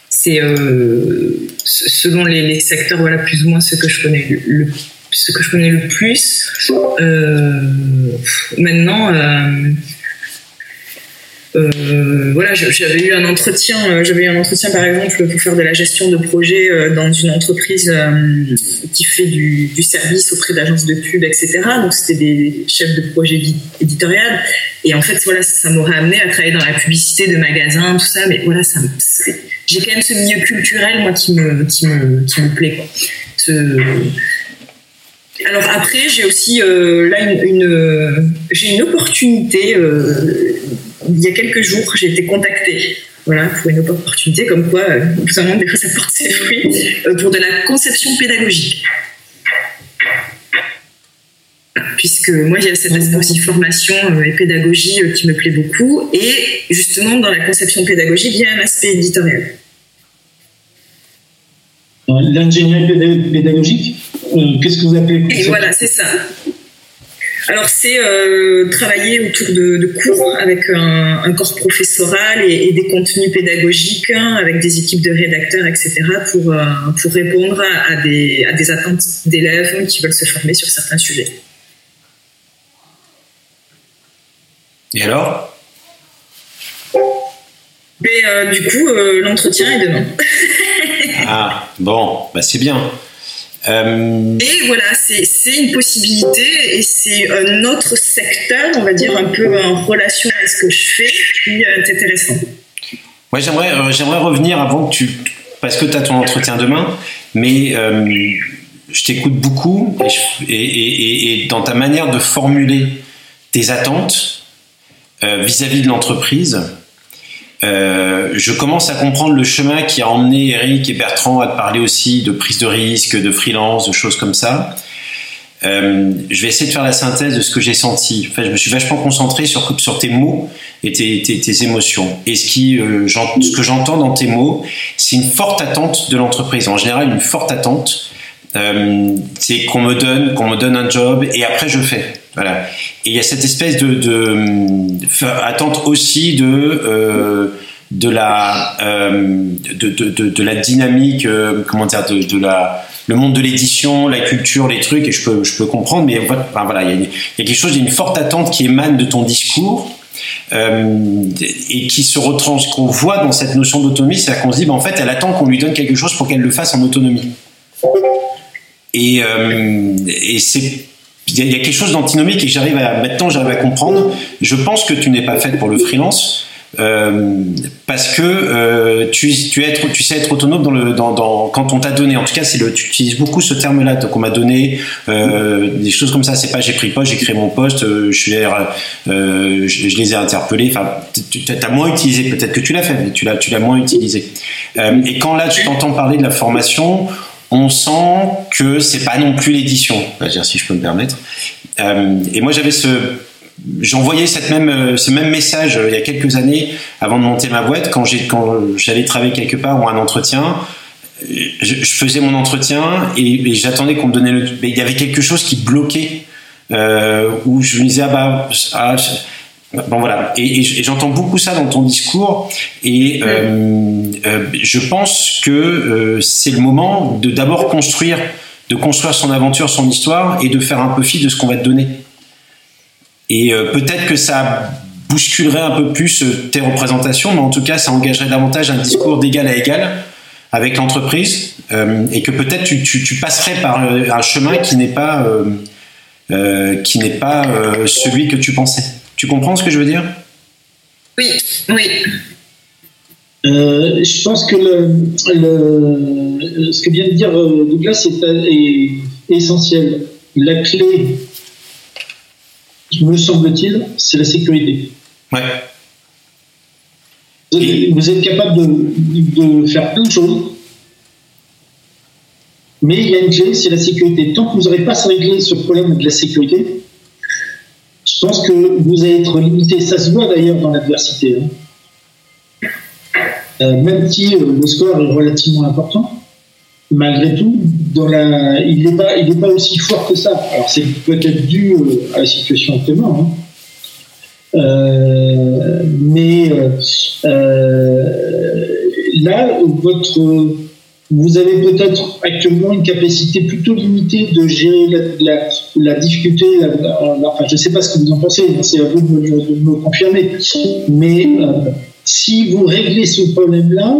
c'est euh, selon les, secteurs, voilà, plus ou moins ce que je connais le, ce que je connais le plus. maintenant euh, voilà, j'avais eu un entretien, euh, j'avais un entretien par exemple pour faire de la gestion de projet euh, dans une entreprise qui fait du, service auprès d'agences de pub, etc. Donc c'était des chefs de projet éditorial. Et en fait, voilà, ça m'aurait amené à travailler dans la publicité de magasins, tout ça. Mais voilà, j'ai quand même ce milieu culturel moi qui me qui me, qui me plaît. Alors après, j'ai aussi là une, j'ai une opportunité il y a quelques jours, j'ai été contactée voilà, pour une opportunité comme quoi, euh, justement, des fois, ça porte ses fruits euh, pour de la conception pédagogique. Puisque moi, il y a cet aspect aussi formation euh, et pédagogie qui me plaît beaucoup. Et justement, dans la conception pédagogique, il y a un aspect éditorial. L'ingénierie pédagogique, qu'est-ce que vous appelez Et voilà, c'est ça. Alors c'est euh, travailler autour de, cours avec un, corps professoral et, des contenus pédagogiques hein, avec des équipes de rédacteurs, etc. pour, euh, pour répondre à, des, à des attentes d'élèves qui veulent se former sur certains sujets. Et alors? Mais, euh, Du coup, l'entretien est demain. ah, bon, bah c'est bien. Euh, et voilà, c'est une possibilité et c'est un autre secteur, on va dire, un peu en relation avec ce que je fais, qui est intéressant. Moi, j'aimerais euh, j'aimerais revenir avant que tu. Parce que tu as ton entretien demain, mais euh, je t'écoute beaucoup et, et, dans ta manière de formuler tes attentes vis-à-vis -vis de l'entreprise, euh, je commence à comprendre le chemin qui a emmené Eric et Bertrand à te parler aussi de prise de risque, de freelance, de choses comme ça. Euh, je vais essayer de faire la synthèse de ce que j'ai senti. Enfin, je me suis vachement concentré sur, sur tes mots et tes, émotions. Et euh, ce que j'entends dans tes mots, c'est une forte attente de l'entreprise. En général, une forte attente. C'est qu'on me donne, qu'on me donne un job et après je fais. Voilà. Et il y a cette espèce de, aussi de euh, de la euh, de, la dynamique, euh, comment dire, de, la le monde de l'édition, la culture, les trucs, et je peux je peux comprendre, mais enfin, voilà, il y, a, quelque chose, il y a une forte attente qui émane de ton discours. Euh, et qui se retranche, qu'on voit dans cette notion d'autonomie, c'est qu'on se dit, ben, en fait, elle attend qu'on lui donne quelque chose pour qu'elle le fasse en autonomie. Et, euh, et c'est il y, a quelque chose d'antinomique et j'arrive maintenant j'arrive à comprendre. Je pense que tu n'es pas faite pour le freelance. Euh, parce que euh, tu, être, tu sais être autonome dans le, dans, quand on t'a donné. En tout cas, c'est tu utilises beaucoup ce terme-là. Donc, on m'a donné des choses comme ça. C'est pas j'ai pris poste, j'ai créé mon poste, je, les ai interpellés. Enfin, tu as moins utilisé. Peut-être que tu l'as fait, mais tu l'as, tu l'as moins utilisé. et quand là, tu t'entends parler de la formation, on sent que c'est pas non plus l'édition, si je peux me permettre. Euh, et moi j'avais ce, j'envoyais cette même, euh, ce même message il y a quelques années avant de monter ma boîte quand j'ai, quand j'allais travailler quelque part ou un entretien. Je, faisais mon entretien et, j'attendais qu'on me donnait le. Mais il y avait quelque chose qui bloquait euh, où je me disais ah bah ah, Bon voilà, et, j'entends beaucoup ça dans ton discours, et euh, euh, je pense que euh, c'est le moment de d'abord construire, de construire son aventure, son histoire, et de faire un peu fi de ce qu'on va te donner. Et peut-être que ça bousculerait un peu plus tes représentations, mais en tout cas, ça engagerait davantage un discours d'égal à égal avec l'entreprise, et que peut-être tu, tu, passerais par un chemin qui n'est pas qui n'est pas celui que tu pensais. Tu comprends ce que je veux dire? Oui, oui. Euh, je pense que ce que vient de dire euh, Douglas est, essentiel. La clé, me semble-t-il, c'est la sécurité. Ouais. Vous êtes capable de, de, faire plein de choses, mais il y a une clé, c'est la sécurité. Tant que vous n'aurez pas réglé ce problème de la sécurité, je pense que vous allez être limité. Ça se voit d'ailleurs dans l'adversité. Hein. Euh, même si euh, le score est relativement important, malgré tout, il n'est pas aussi fort que ça. Alors c'est peut-être dû euh, à la situation actuellement. Hein. mais là, votre vous avez peut-être actuellement une capacité plutôt limitée de gérer la, difficulté. enfin, je ne sais pas ce que vous en pensez, c'est à vous de me, confirmer. Mais euh, si vous réglez ce problème-là,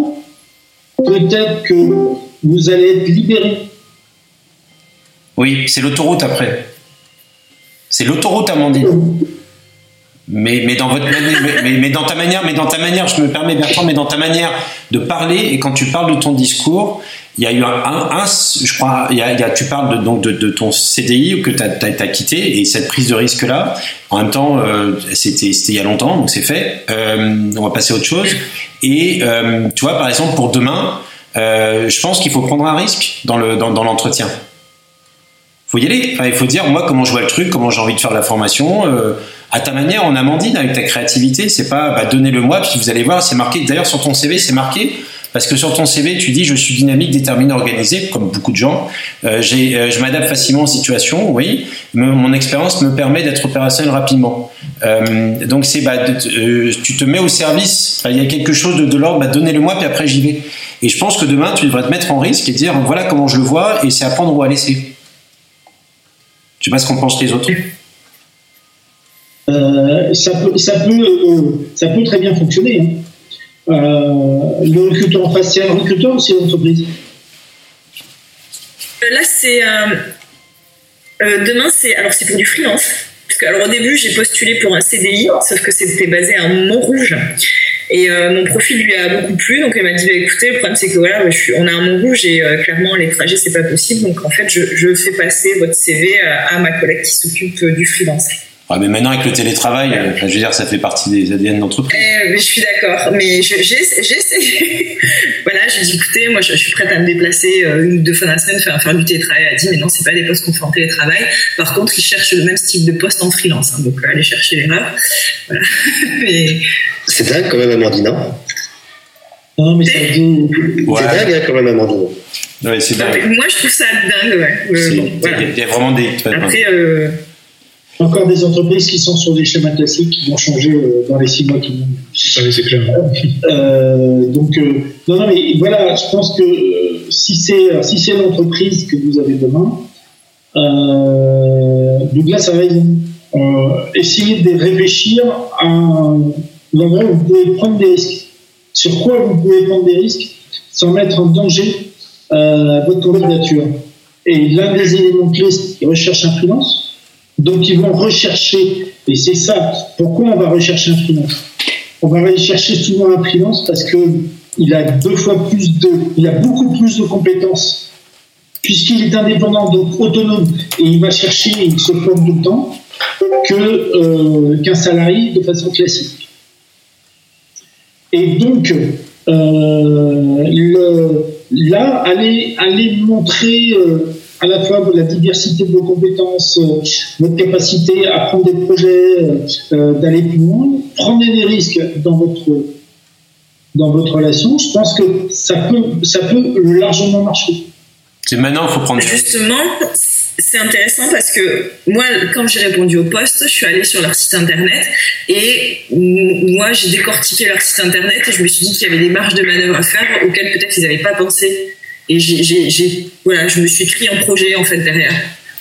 peut-être que vous allez être libéré. Oui, c'est l'autoroute après. C'est l'autoroute, Amandine. Mais, mais, dans ta manière, mais dans ta manière, je me permets Bertrand, mais dans ta manière de parler et quand tu parles de ton discours, il y a eu un, je crois, il y a, tu parles de, donc de, ton CDI que tu as, quitté et cette prise de risque là. En même temps, euh, c'était il y a longtemps, donc c'est fait. Euh, on va passer à autre chose. Et euh, tu vois, par exemple, pour demain, euh, je pense qu'il faut prendre un risque dans le dans, dans l'entretien. Faut y aller. Il faut dire moi comment je vois le truc, comment j'ai envie de faire la formation. Euh, à ta manière, en Amandine, avec ta créativité, c'est pas bah, donnez-le-moi, puis vous allez voir, c'est marqué. D'ailleurs, sur ton CV, c'est marqué. Parce que sur ton CV, tu dis je suis dynamique, déterminé, organisé, comme beaucoup de gens. Euh, euh, je m'adapte facilement aux situations, oui. mon expérience me permet d'être opérationnel rapidement. Donc c'est bah, tu te mets au service. Il y a quelque chose de, de l'ordre, bah, donnez-le-moi, puis après j'y vais. Et je pense que demain, tu devrais te mettre en risque et dire voilà comment je le vois, et c'est à prendre ou à laisser. Je sais pas ce qu'en pensent les autres? Euh, ça, peut, ça, peut, euh, ça peut très bien fonctionner. Hein. Euh, le recruteur en face, c'est un recruteur ou c'est une entreprise Là, c'est. demain, c'est. Alors, c'est pour du freelance. Parce que, alors, au début, j'ai postulé pour un CDI, sauf que c'était basé à Montrouge. Et mon profil lui a beaucoup plu, donc elle m'a dit bah, écoutez, le problème c'est que voilà, je suis, on a un Montrouge et clairement les trajets c'est pas possible, donc en fait je, je fais passer votre CV à ma collègue qui s'occupe du freelance. Ouais, mais maintenant, avec le télétravail, euh, je veux dire, ça fait partie des ADN d'entreprise. Euh, je suis d'accord, mais j'ai essayé. voilà, j'ai dit, écoutez, moi, je, suis prête à me déplacer euh, une ou deux fois dans la semaine, faire, faire du télétravail. Elle a dit, mais non, c'est pas des postes qu'on fait en télétravail. Par contre, ils cherchent le même style de poste en freelance. Hein, donc, allez chercher l'erreur. Voilà. C'est dingue quand même, Amandine. Non, mais c'est dingue hein, quand même, Amandine. Ouais, c'est dingue. Moi, je trouve ça dingue, ouais. il, y a, vraiment des. Après, encore des entreprises qui sont sur des schémas classiques qui vont changer euh, dans les six mois qui viennent. Oui, c'est clair. Euh, donc, euh, non, non, mais voilà, je pense que si c'est si c'est l'entreprise que vous avez demain, Douglas a raison. essayez de réfléchir à vous pouvez prendre des risques. Sur quoi vous pouvez prendre des risques sans mettre en danger votre candidature. Et l'un des éléments clés, c'est recherche un freelance donc ils vont rechercher, et c'est ça, pourquoi on va rechercher un freelance? On va rechercher souvent un freelance parce que il a deux fois plus de, il a beaucoup plus de compétences puisqu'il est indépendant, donc autonome, et il va chercher, il se forme tout le temps, euh, qu'un salarié de façon classique. Et donc, euh, le, là, allez, allez montrer à la fois la diversité de vos compétences, votre capacité à prendre des projets, d'aller plus loin, prenez des risques dans votre dans votre relation. Je pense que ça peut ça peut largement marcher. C'est maintenant qu'il faut prendre. Justement, c'est intéressant parce que moi, quand j'ai répondu au poste, je suis allée sur leur site internet et moi, j'ai décortiqué leur site internet et je me suis dit qu'il y avait des marges de manœuvre à faire auxquelles peut-être ils n'avaient pas pensé. Et j'ai, voilà, je me suis écrit un projet en fait derrière.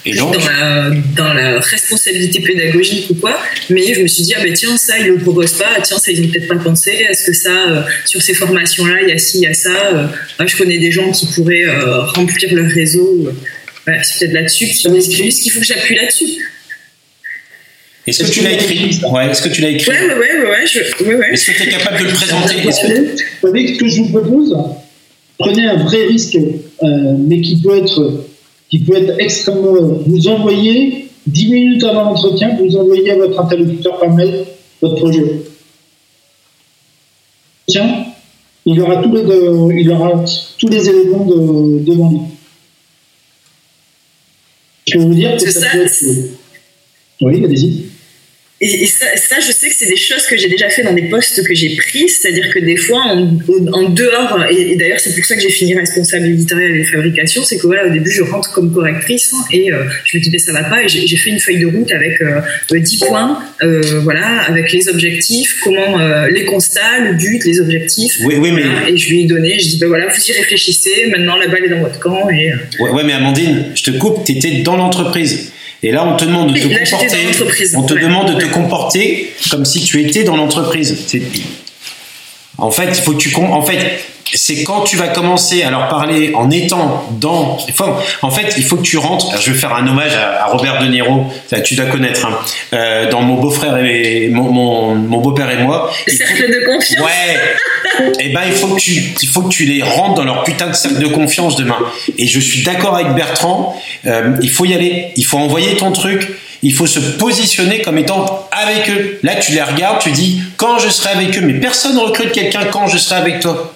Et donc, dans, la, dans la responsabilité pédagogique ou quoi, mais je me suis dit, ah ben tiens, ça, ils le proposent pas, tiens, ça, ils n'ont peut-être pas pensé, est-ce que ça, euh, sur ces formations-là, il y a ci, il y a ça, euh, je connais des gens qui pourraient euh, remplir leur réseau, c'est peut-être là-dessus, juste qu'il faut que j'appuie là-dessus. Est-ce que, tu l'as écrit Ouais, est-ce que tu l'as écrit Ouais, ouais, ouais, ouais, ouais, Est-ce que tu es capable de le présenter Vous savez, ce que je vous propose, prenez un vrai risque, mais qui peut être qui peut être extrêmement. Vous envoyez 10 minutes avant l'entretien, vous envoyez à votre interlocuteur par mail votre projet. Tiens, il aura tous les, il aura tous les éléments de, devant lui. Je peux vous dire que ça, Oui, allez-y. Et, ça, ça, je sais que c'est des choses que j'ai déjà fait dans des postes que j'ai pris, c'est-à-dire que des fois, en, en dehors, et, d'ailleurs c'est pour ça que j'ai fini responsable éditorial et fabrication, c'est que voilà, au début je rentre comme correctrice et euh, je me dis mais ça va pas et j'ai fait une feuille de route avec euh, 10 points, euh, voilà, avec les objectifs, comment euh, les constats, le but, les objectifs. Oui, oui, mais et je lui ai donné, je dis ben voilà, vous y réfléchissez, maintenant la balle est dans votre camp et. Euh. Ouais, ouais, mais Amandine, je te coupe, tu étais dans l'entreprise. Et là, on te demande de te comporter. On te demande de te comporter comme si tu étais dans l'entreprise. En fait, il faut que tu en fait c'est quand tu vas commencer à leur parler en étant dans. En fait, il faut que tu rentres. Je vais faire un hommage à, Robert De Niro. Tu dois connaître. Hein, euh, dans mon beau-frère et mon, mon, beau-père et moi. cercle de confiance. Ouais. et eh ben, il faut que tu, il faut que tu les rentres dans leur putain de cercle de confiance demain. Et je suis d'accord avec Bertrand. Euh, il faut y aller. Il faut envoyer ton truc. Il faut se positionner comme étant avec eux. Là, tu les regardes, tu dis quand je serai avec eux. Mais personne ne recrute quelqu'un quand je serai avec toi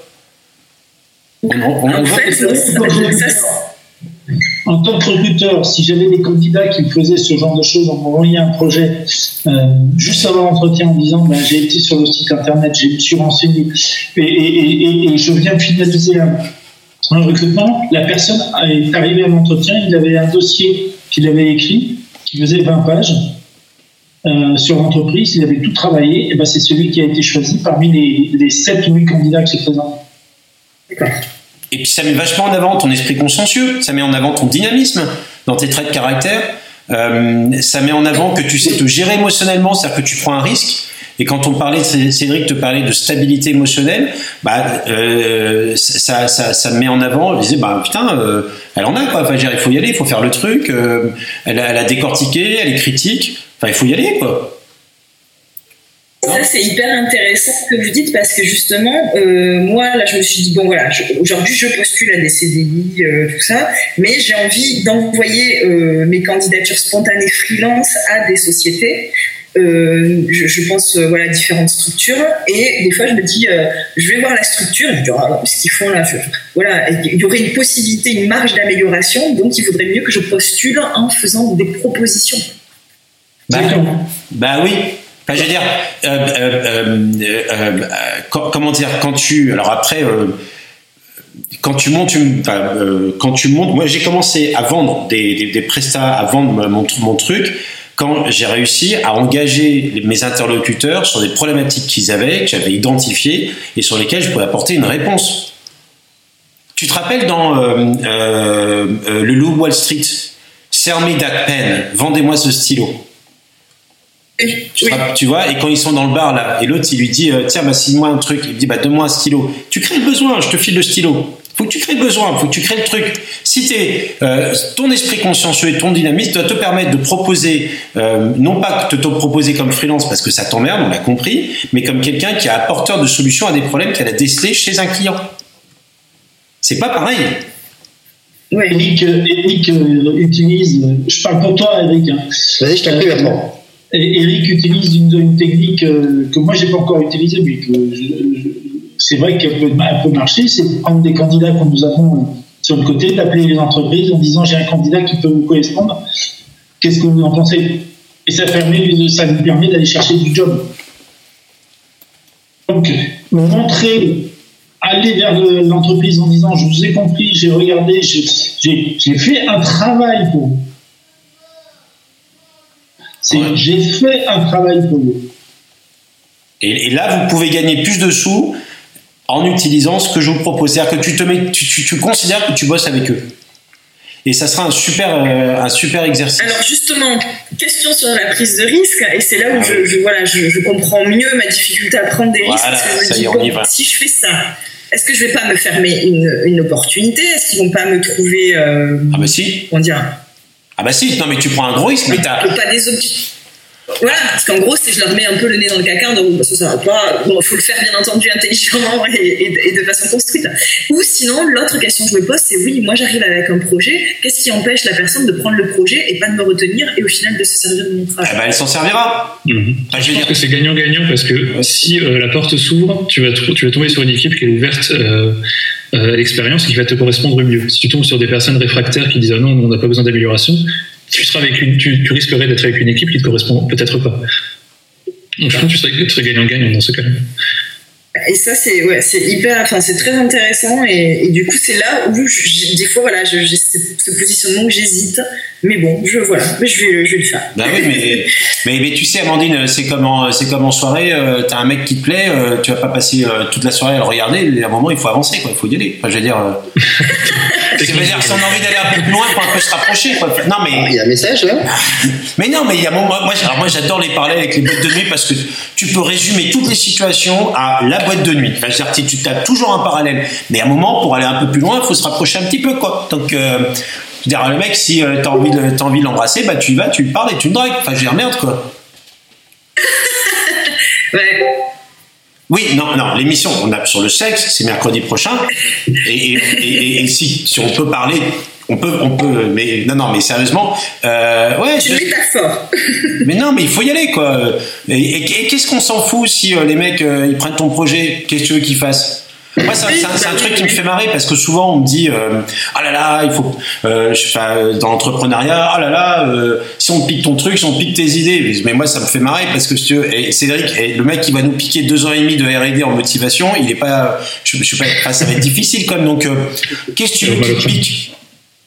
en tant que recruteur, si j'avais des candidats qui faisaient ce genre de choses, on m'envoyait un projet euh, juste avant l'entretien en disant ben, j'ai été sur le site internet, je me suis renseigné et, je viens finaliser un, recrutement, la personne est arrivée à l'entretien, il avait un dossier qu'il avait écrit qui faisait 20 pages. Euh, sur l'entreprise, il avait tout travaillé, et ben c'est celui qui a été choisi parmi les, les 7 ou 8 candidats qui se présentent. Et puis ça met vachement en avant ton esprit consciencieux, ça met en avant ton dynamisme dans tes traits de caractère, euh, ça met en avant que tu sais te gérer émotionnellement, c'est-à-dire que tu prends un risque. Et quand on parlait, Cédric te parlait de stabilité émotionnelle, bah, euh, ça, ça, ça, met en avant, je disais, bah putain, euh, elle en a quoi, il faut y aller, il faut faire le truc, elle, a, elle a décortiqué, elle est critique, enfin il faut y aller quoi. Ça, c'est hyper intéressant ce que vous dites parce que justement, euh, moi, là, je me suis dit, bon, voilà, aujourd'hui, je postule à des CDI, euh, tout ça, mais j'ai envie d'envoyer euh, mes candidatures spontanées freelance à des sociétés. Je, je, pense voilà différentes structures. Et des fois je me dis je vais voir la structure je dis ah, ce qu'ils font là voilà il y aurait une possibilité une marge d'amélioration donc il vaudrait mieux que je postule en faisant des propositions. Bah, bah oui je veux dire, euh, euh, euh, comment dire, quand tu, alors après, quand tu montes, quand tu montes, moi j'ai commencé à vendre des, prestats, à vendre mon, truc quand j'ai réussi à engager mes interlocuteurs sur des problématiques qu'ils avaient, que j'avais identifiées et sur lesquelles je pouvais apporter une réponse. Tu te rappelles dans Le Loup Wall Street, Sell me that pen, vendez-moi ce stylo. Tu, vois, et quand ils sont dans le bar là, et l'autre il lui dit euh, tiens bah signe-moi un truc, il dit bah donne-moi un stylo. Tu crées le besoin, je te file le stylo. Faut que tu crées le besoin, faut que tu crées le truc. Si t'es, euh, ton esprit consciencieux et ton dynamisme doit te permettre de proposer, euh, non pas de te proposer comme freelance parce que ça t'emmerde, on l'a compris, mais comme quelqu'un qui est apporteur de solutions à des problèmes qu'elle a décelés chez un client. C'est pas pareil. Eric, utilise, je parle pour toi Eric. Hein. Vas-y, je t'en Eric utilise une, technique euh, que moi j'ai pas encore utilisée, mais que c'est vrai qu'elle peut, peut marcher, c'est de prendre des candidats que nous avons sur le côté, d'appeler les entreprises en disant j'ai un candidat qui peut vous correspondre, qu'est-ce que vous en pensez? Et ça, permet, ça nous permet d'aller chercher du job. Donc, montrer, aller vers l'entreprise en disant je vous ai compris, j'ai regardé, j'ai fait un travail pour vous. J'ai fait un travail pour vous. Et, là, vous pouvez gagner plus de sous en utilisant ce que je vous propose. C'est-à-dire que tu, te mets, tu, tu, considères que tu bosses avec eux. Et ça sera un super, euh, un super exercice. Alors justement, question sur la prise de risque, et c'est là où je, je, voilà, je, je, comprends mieux ma difficulté à prendre des risques. ça y est, on y va. Si je fais ça, est-ce que je vais pas me fermer une, une opportunité? Est-ce qu'ils vont pas me trouver euh, Ah bah si. On dirait. Ah bah si, non mais tu prends un gros risque, mais t'as. Des voilà, parce qu'en gros, c'est je leur mets un peu le nez dans le caca, donc ça, ça va pas. Bon, faut le faire bien entendu intelligemment et, de façon construite. Ou sinon, l'autre question que je me pose, c'est oui, moi j'arrive avec un projet, qu'est-ce qui empêche la personne de prendre le projet et pas de me retenir et au final de se servir de mon travail? Eh ben, Elle s'en servira. Mhm. je, pense que c'est gagnant-gagnant parce que si euh, la porte s'ouvre, tu vas, tu vas tomber sur une équipe qui est ouverte. Euh, euh, à l'expérience qui va te correspondre mieux. Si tu tombes sur des personnes réfractaires qui disent ah non, on n'a pas besoin d'amélioration, tu, seras avec une, tu, risquerais d'être avec une équipe qui ne te correspond peut-être pas. Donc je pense que tu serais, tu serais gagnant-gagnant dans ce cas-là. Et ça, c'est ouais, c'est hyper, enfin, c'est très intéressant. Et, du coup, c'est là où, des fois, voilà, j'ai ce, positionnement où j'hésite. Mais bon, je voilà, mais je vais, je vais le faire. Bah oui, mais, mais, mais, tu sais, Amandine, c'est comme en, c'est comme en soirée. Euh, t'as un mec qui te plaît, euh, tu vas pas passer euh, toute la soirée à le regarder. À un moment, il faut avancer, quoi. Il faut y aller. Enfin, je veux dire. je veux dire, si on a envie d'aller un peu plus loin, pour un peu se rapprocher, quoi. Non, mais. Il y a un message là. Mais non, mais il y a moi, moi, moi j'adore les parler avec les boîtes de nuit parce que tu peux résumer toutes les situations à la boîte de nuit. Enfin, dire, tu as toujours un parallèle. Mais à un moment, pour aller un peu plus loin, il faut se rapprocher un petit peu, quoi. Donc, euh, je veux dire, le mec, si euh, t'as envie, de, envie de l'embrasser, bah tu y vas, tu lui parles et tu le dragues. Enfin, je veux dire, merde, quoi. ouais. Oui, non, non, l'émission on a sur le sexe, c'est mercredi prochain. Et, et, et, si, si on peut parler on peut, on peut, mais non, non, mais sérieusement, euh, ouais. Mais non, mais il faut y aller, quoi. Et, qu'est-ce qu'on s'en fout si euh, les mecs euh, ils prennent ton projet? Qu'est-ce que tu veux qu'ils fassent? Moi, c'est un, truc qui me fait marrer parce que souvent on me dit euh, ah là là, il faut, euh, je sais dans l'entrepreneuriat, ah là là, si on pique ton truc, si on pique tes idées. Mais moi, ça me fait marrer parce que et Cédric, et le mec qui va nous piquer deux ans et demi de R&D en motivation, il est pas, je, suis pas, ça va être difficile quand même. Donc, qu'est-ce que tu veux qu'il pique?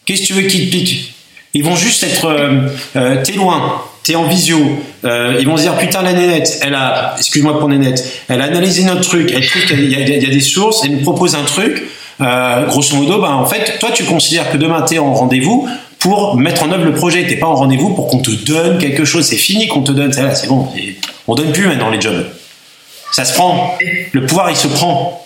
Qu'est-ce que tu veux qu'ils te piquent Ils vont juste être, euh, euh, t'es loin, t'es en visio. Euh, ils vont se dire putain la nénette, elle a, excuse-moi pour nénette, elle a analysé notre truc, elle trouve qu'il y, a des sources, elle nous propose un truc. grosso modo, ben en fait, toi tu considères que demain t'es en rendez-vous pour mettre en œuvre le projet. T'es pas en rendez-vous pour qu'on te donne quelque chose. C'est fini qu'on te donne. C'est bon. On donne plus maintenant les jobs. Ça se prend. Le pouvoir, il se prend.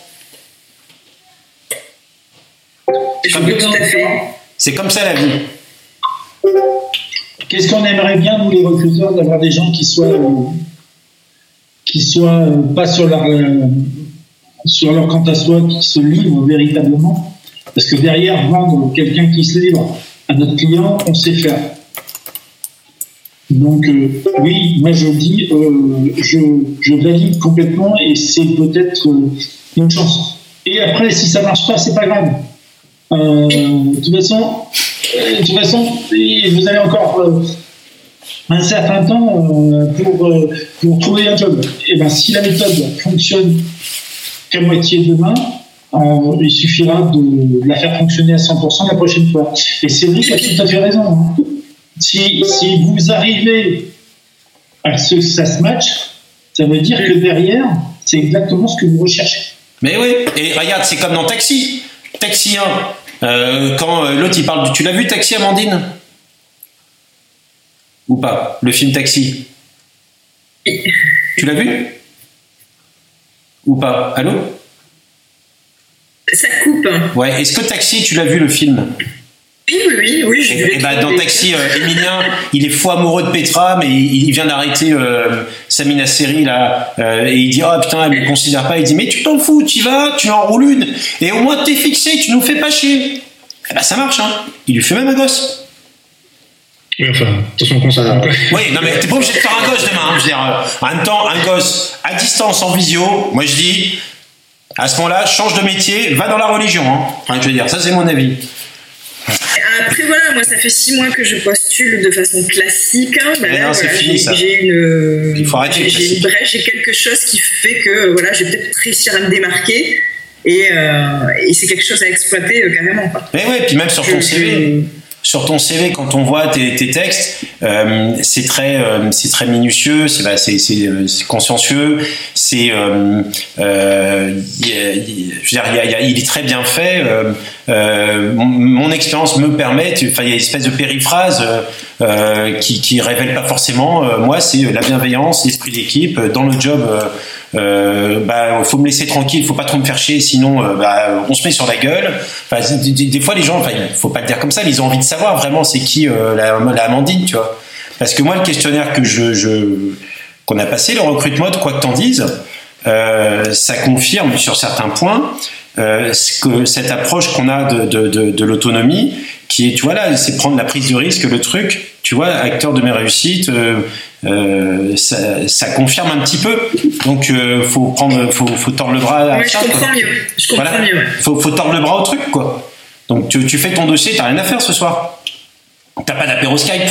C'est comme ça la vie. Qu'est-ce qu'on aimerait bien, nous les recruteurs, d'avoir des gens qui soient, qui soient euh, pas sur leur, euh, sur leur quant à soi, qui se livrent véritablement? Parce que derrière, vendre quelqu'un qui se livre à notre client, on sait faire. Donc euh, oui, moi je dis, je, je, valide complètement et c'est peut-être une chance. Et après, si ça marche pas, c'est pas grave. Euh, de toute façon, de toute façon, vous avez encore euh, un certain temps euh, pour, pour trouver un job. Et eh ben, si la méthode fonctionne qu'à moitié demain, il suffira de la faire fonctionner à 100% la prochaine fois. Et qui a tout à fait raison. Hein. Si, si vous arrivez à ce que ça se match, ça veut dire que derrière, c'est exactement ce que vous recherchez. Mais oui, et regarde, c'est comme dans Taxi. Taxi 1, euh, quand euh, l'autre il parle, tu l'as vu Taxi Amandine? Ou pas Le film Taxi? Tu l'as vu? Ou pas? Allô? Ça coupe. Ouais, est-ce que Taxi, tu l'as vu le film? Oui, oui, oui, vu. Et bah, dans Taxi, euh, Emilien, il est fou amoureux de Petra, mais il, vient d'arrêter euh, Samina Seri là, euh, et il dit oh putain, elle me considère pas. Il dit mais tu t'en fous, tu vas, tu en roules une, et au moins t'es fixé, tu nous fais pas chier. Et bah ça marche, hein. Il lui fait même un gosse. Oui, enfin, attention qu'on s'en Oui, non mais t'es pas obligé de faire un gosse demain. Hein, je veux dire, en même temps, un gosse à distance en visio, moi je dis, À ce moment-là, change de métier, va dans la religion. Hein. Enfin, je veux dire, ça c'est mon avis. Après voilà, moi ça fait six mois que je postule de façon classique. Hein. Bah, voilà, fini, j'ai- une, Il faut arrêter j'ai- une brèche, j'ai quelque chose qui fait que voilà, je vais peut-être réussir à me démarquer et, euh, et c'est quelque chose à exploiter euh, carrément. Quoi. Mais ouais, puis même sur ton Je- CV, sur ton CV, quand on voit tes, tes textes, euh, c'est très, euh, c'est très minutieux, c'est bah, c'est- c'est, euh, consciencieux, c'est, euh, il est très bien fait. euh, euh, mon, mon expérience me permet, enfin, il y a une espèce de périphrase qui, qui révèle pas forcément. moi, c'est la bienveillance, l'esprit d'équipe dans le job. Euh, bah, faut me laisser tranquille, faut pas trop me faire chier, sinon, euh, bah, on se met sur la gueule. Enfin, des, fois, les gens, enfin, faut pas le dire comme ça, ils ont envie de savoir vraiment c'est qui euh, la, la Amandine, tu vois. Parce que moi, le questionnaire que je, je qu'on a passé, le recrute mode, quoi que t'en dises, euh, ça confirme sur certains points ce que cette approche qu'on a de, de, de, de l'autonomie, qui est, tu vois là, c'est prendre la prise de risque, le truc, tu vois, acteur de mes réussites, euh, euh, ça, ça confirme un petit peu. Donc, euh, faut prendre, faut, faut tordre le bras à Ouais, je ça, quoi. comprends mieux. Je comprends Voilà. mieux. ouais. Faut, faut tordre le bras au truc, quoi. Donc, tu, tu fais ton dossier, t'as rien à faire ce soir. T'as pas d'apéro Skype.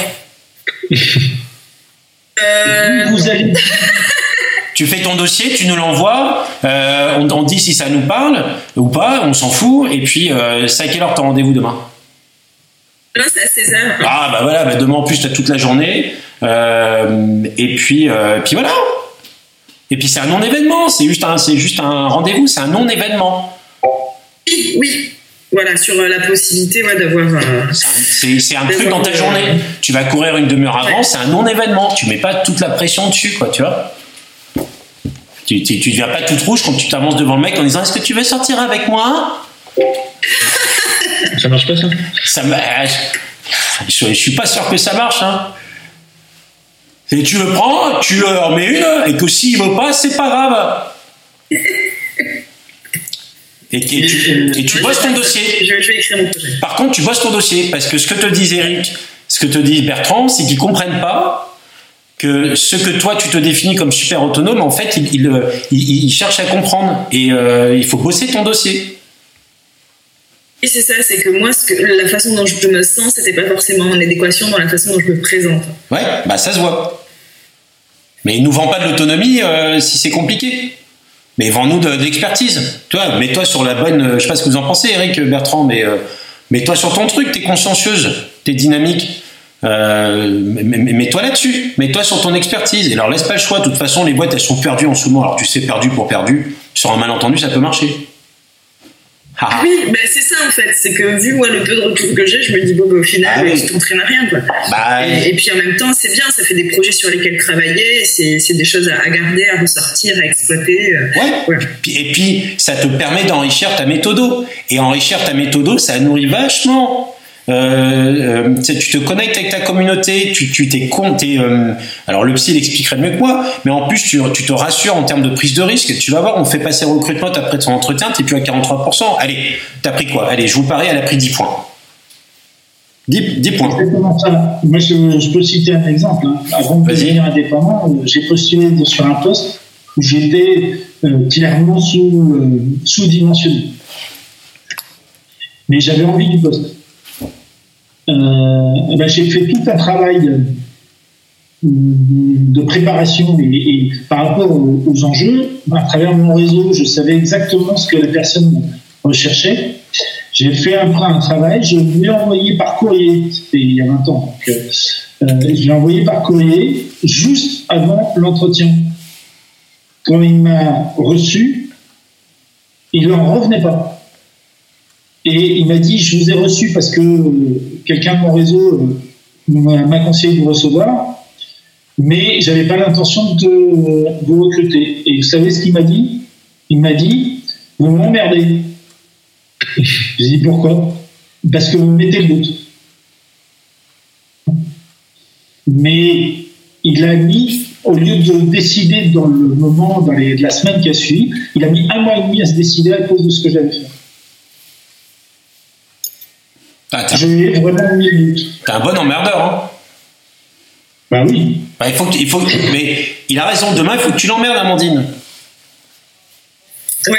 Euh, Vous allez Tu fais ton dossier, tu nous l'envoies, euh, on, on dit si ça nous parle ou pas, on s'en fout, et puis euh, c'est à quelle heure t'as rendez-vous demain là, c'est à 16 heures. Ah bah voilà, bah demain en plus t'as toute la journée, euh, et puis, euh, puis voilà. Et puis c'est un non-événement, c'est juste un, c'est juste un rendez-vous, c'est un non-événement. Oui, oui. Voilà, sur euh, la possibilité ouais, d'avoir. euh, C'est un- C'est c'est un truc dans ta journée. Tu vas courir une demi-heure avant, Ouais. c'est un non-événement. Tu mets pas toute la pression dessus, quoi, tu vois. Tu, tu, tu deviens pas toute rouge quand tu t'avances devant le mec en disant Est-ce que tu veux sortir avec moi? Ça marche pas ça? Ça m'a- je, je suis pas sûr que ça marche. Hein. Et tu le prends, tu en mets une, et que s'il veut pas, c'est pas grave. Et, et tu, et tu bosses ton dossier. Je, je vais écrire mon projet. Par contre, tu bosses ton dossier parce que ce que te disent Eric, ce que te dit Bertrand, c'est qu'ils comprennent pas que ce que toi tu te définis comme super autonome, en fait, ils il, euh, il, il cherchent à comprendre et euh, il faut bosser ton dossier. Et c'est ça, c'est que moi, la façon dont je me sens, c'était pas forcément en adéquation dans la façon dont je me présente. Ouais, bah ça se voit. Mais ils nous vendent pas de l'autonomie euh, si c'est compliqué. Mais vends-nous de, de l'expertise. Tu vois, mets-toi sur la bonne. euh, Je sais pas ce que vous en pensez, Eric, Bertrand, mais euh, mets-toi sur ton truc. T'es consciencieuse, t'es dynamique. Mets-toi là-dessus. Mets-toi sur ton expertise. Et alors laisse pas le choix. De toute façon, les boîtes elles sont perdues en ce moment. Alors tu sais, perdu pour perdu. Sur un malentendu, ça peut marcher. Ah. Oui, bah, c'est ça en fait. C'est que vu moi le peu de retour que j'ai, je me dis bon, bah, au final, Ah oui. tu t'entraînes à rien quoi. Bah, Et, et puis en même temps, c'est bien, ça fait des projets sur lesquels travailler, c'est des choses à, garder, à ressortir, à exploiter. euh. Ouais. Et puis, ça te permet d'enrichir ta méthodo. Et enrichir ta méthodo, ça nourrit vachement. Euh, euh, tu te connectes avec ta communauté, tu tu t'es con, t'es, euh, alors le psy il expliquerait mieux que moi, mais en plus tu, tu te rassures en termes de prise de risque. Tu vas voir, on fait passer recrutement après ton entretien, t'es plus à 43%. Allez, t'as pris quoi? Allez, je vous parie, elle a pris 10 points. 10, 10 points. Ça. Moi, je, je peux citer un exemple. hein. Avant de devenir indépendant, j'ai postulé sur un poste où j'étais euh, clairement sous, sous-dimensionné. Mais j'avais envie du poste. Euh, eh ben, j'ai fait tout un travail de préparation et, par rapport aux, enjeux, à travers mon réseau, je savais exactement ce que la personne recherchait. J'ai fait un, travail, je l'ai envoyé par courrier, c'était il y a 20 ans, euh, euh, je l'ai envoyé par courrier juste avant l'entretien. Quand il m'a reçu, il n'en revenait pas. Et il m'a dit, je vous ai reçu parce que quelqu'un de mon réseau euh, m'a conseillé de vous recevoir, mais j'avais pas l'intention de vous recruter. Et vous savez ce qu'il m'a dit? Il m'a dit, vous m'emmerdez. J'ai dit pourquoi? Parce que vous mettez le doute. Mais il a mis, au lieu de décider dans le moment, dans les, la semaine qui a suivi, il a mis un mois et demi à se décider à cause de ce que j'avais fait. Ah, J'ai t'es un bon emmerdeur, hein Bah oui. Bah, il faut que, il faut que- mais il a raison. Demain, il faut que tu l'emmerdes, Amandine. Ouais.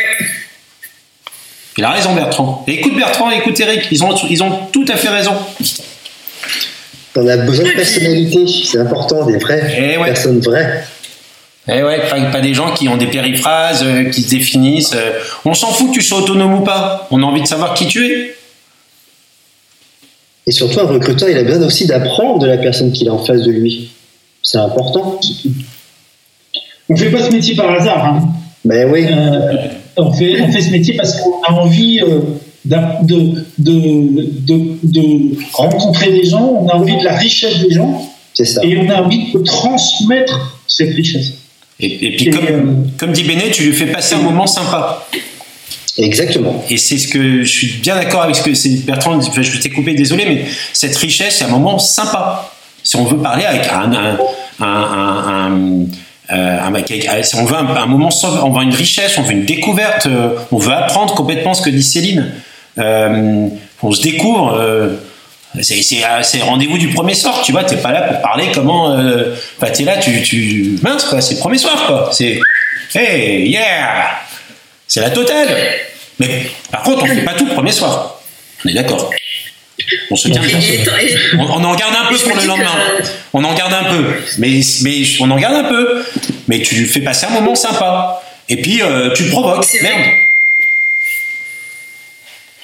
Il a raison, Bertrand. Et écoute Bertrand, écoute Eric, ils ont, ils ont tout à fait raison. On a besoin de personnalité, c'est important, des vraies Eh ouais. personnes vraies. Eh ouais, pas, pas des gens qui ont des périphrases, euh, qui se définissent. euh. On s'en fout que tu sois autonome ou pas. On a envie de savoir qui tu es. Et surtout, un recruteur, il a besoin aussi d'apprendre de la personne qu'il a en face de lui. C'est important. On fait pas ce métier par hasard. Hein. Ben oui, Euh, on, fait, on fait ce métier parce qu'on a envie euh, de, de, de, de rencontrer des gens, on a envie de la richesse des gens c'est ça. et on a envie de transmettre cette richesse. Et, et puis, Et, comme, euh, comme dit Béné, tu lui fais passer un moment sympa. Exactement. Et c'est ce que je suis bien d'accord avec ce que c'est Bertrand. Enfin, Je t'ai coupé, désolé, mais cette richesse, c'est un moment sympa. Si on veut parler avec un, un, un, euh, si on veut un, moment, on veut une richesse, on veut une découverte, euh, on veut apprendre complètement ce que dit Céline. Euh, on se découvre. euh, c'est euh, rendez-vous du premier soir, tu vois. T'es pas là pour parler comment. Euh, enfin, t'es là, tu, tu mince quoi. C'est premier soir quoi. C'est hey yeah. C'est la totale. Mais par contre, on fait pas tout le premier soir. On est d'accord. On se tient. On, on en garde un peu pour le lendemain. que- On en garde un peu. Mais, mais on en garde un peu. Mais tu fais passer un moment sympa. Et puis, euh, tu provoques. Merde.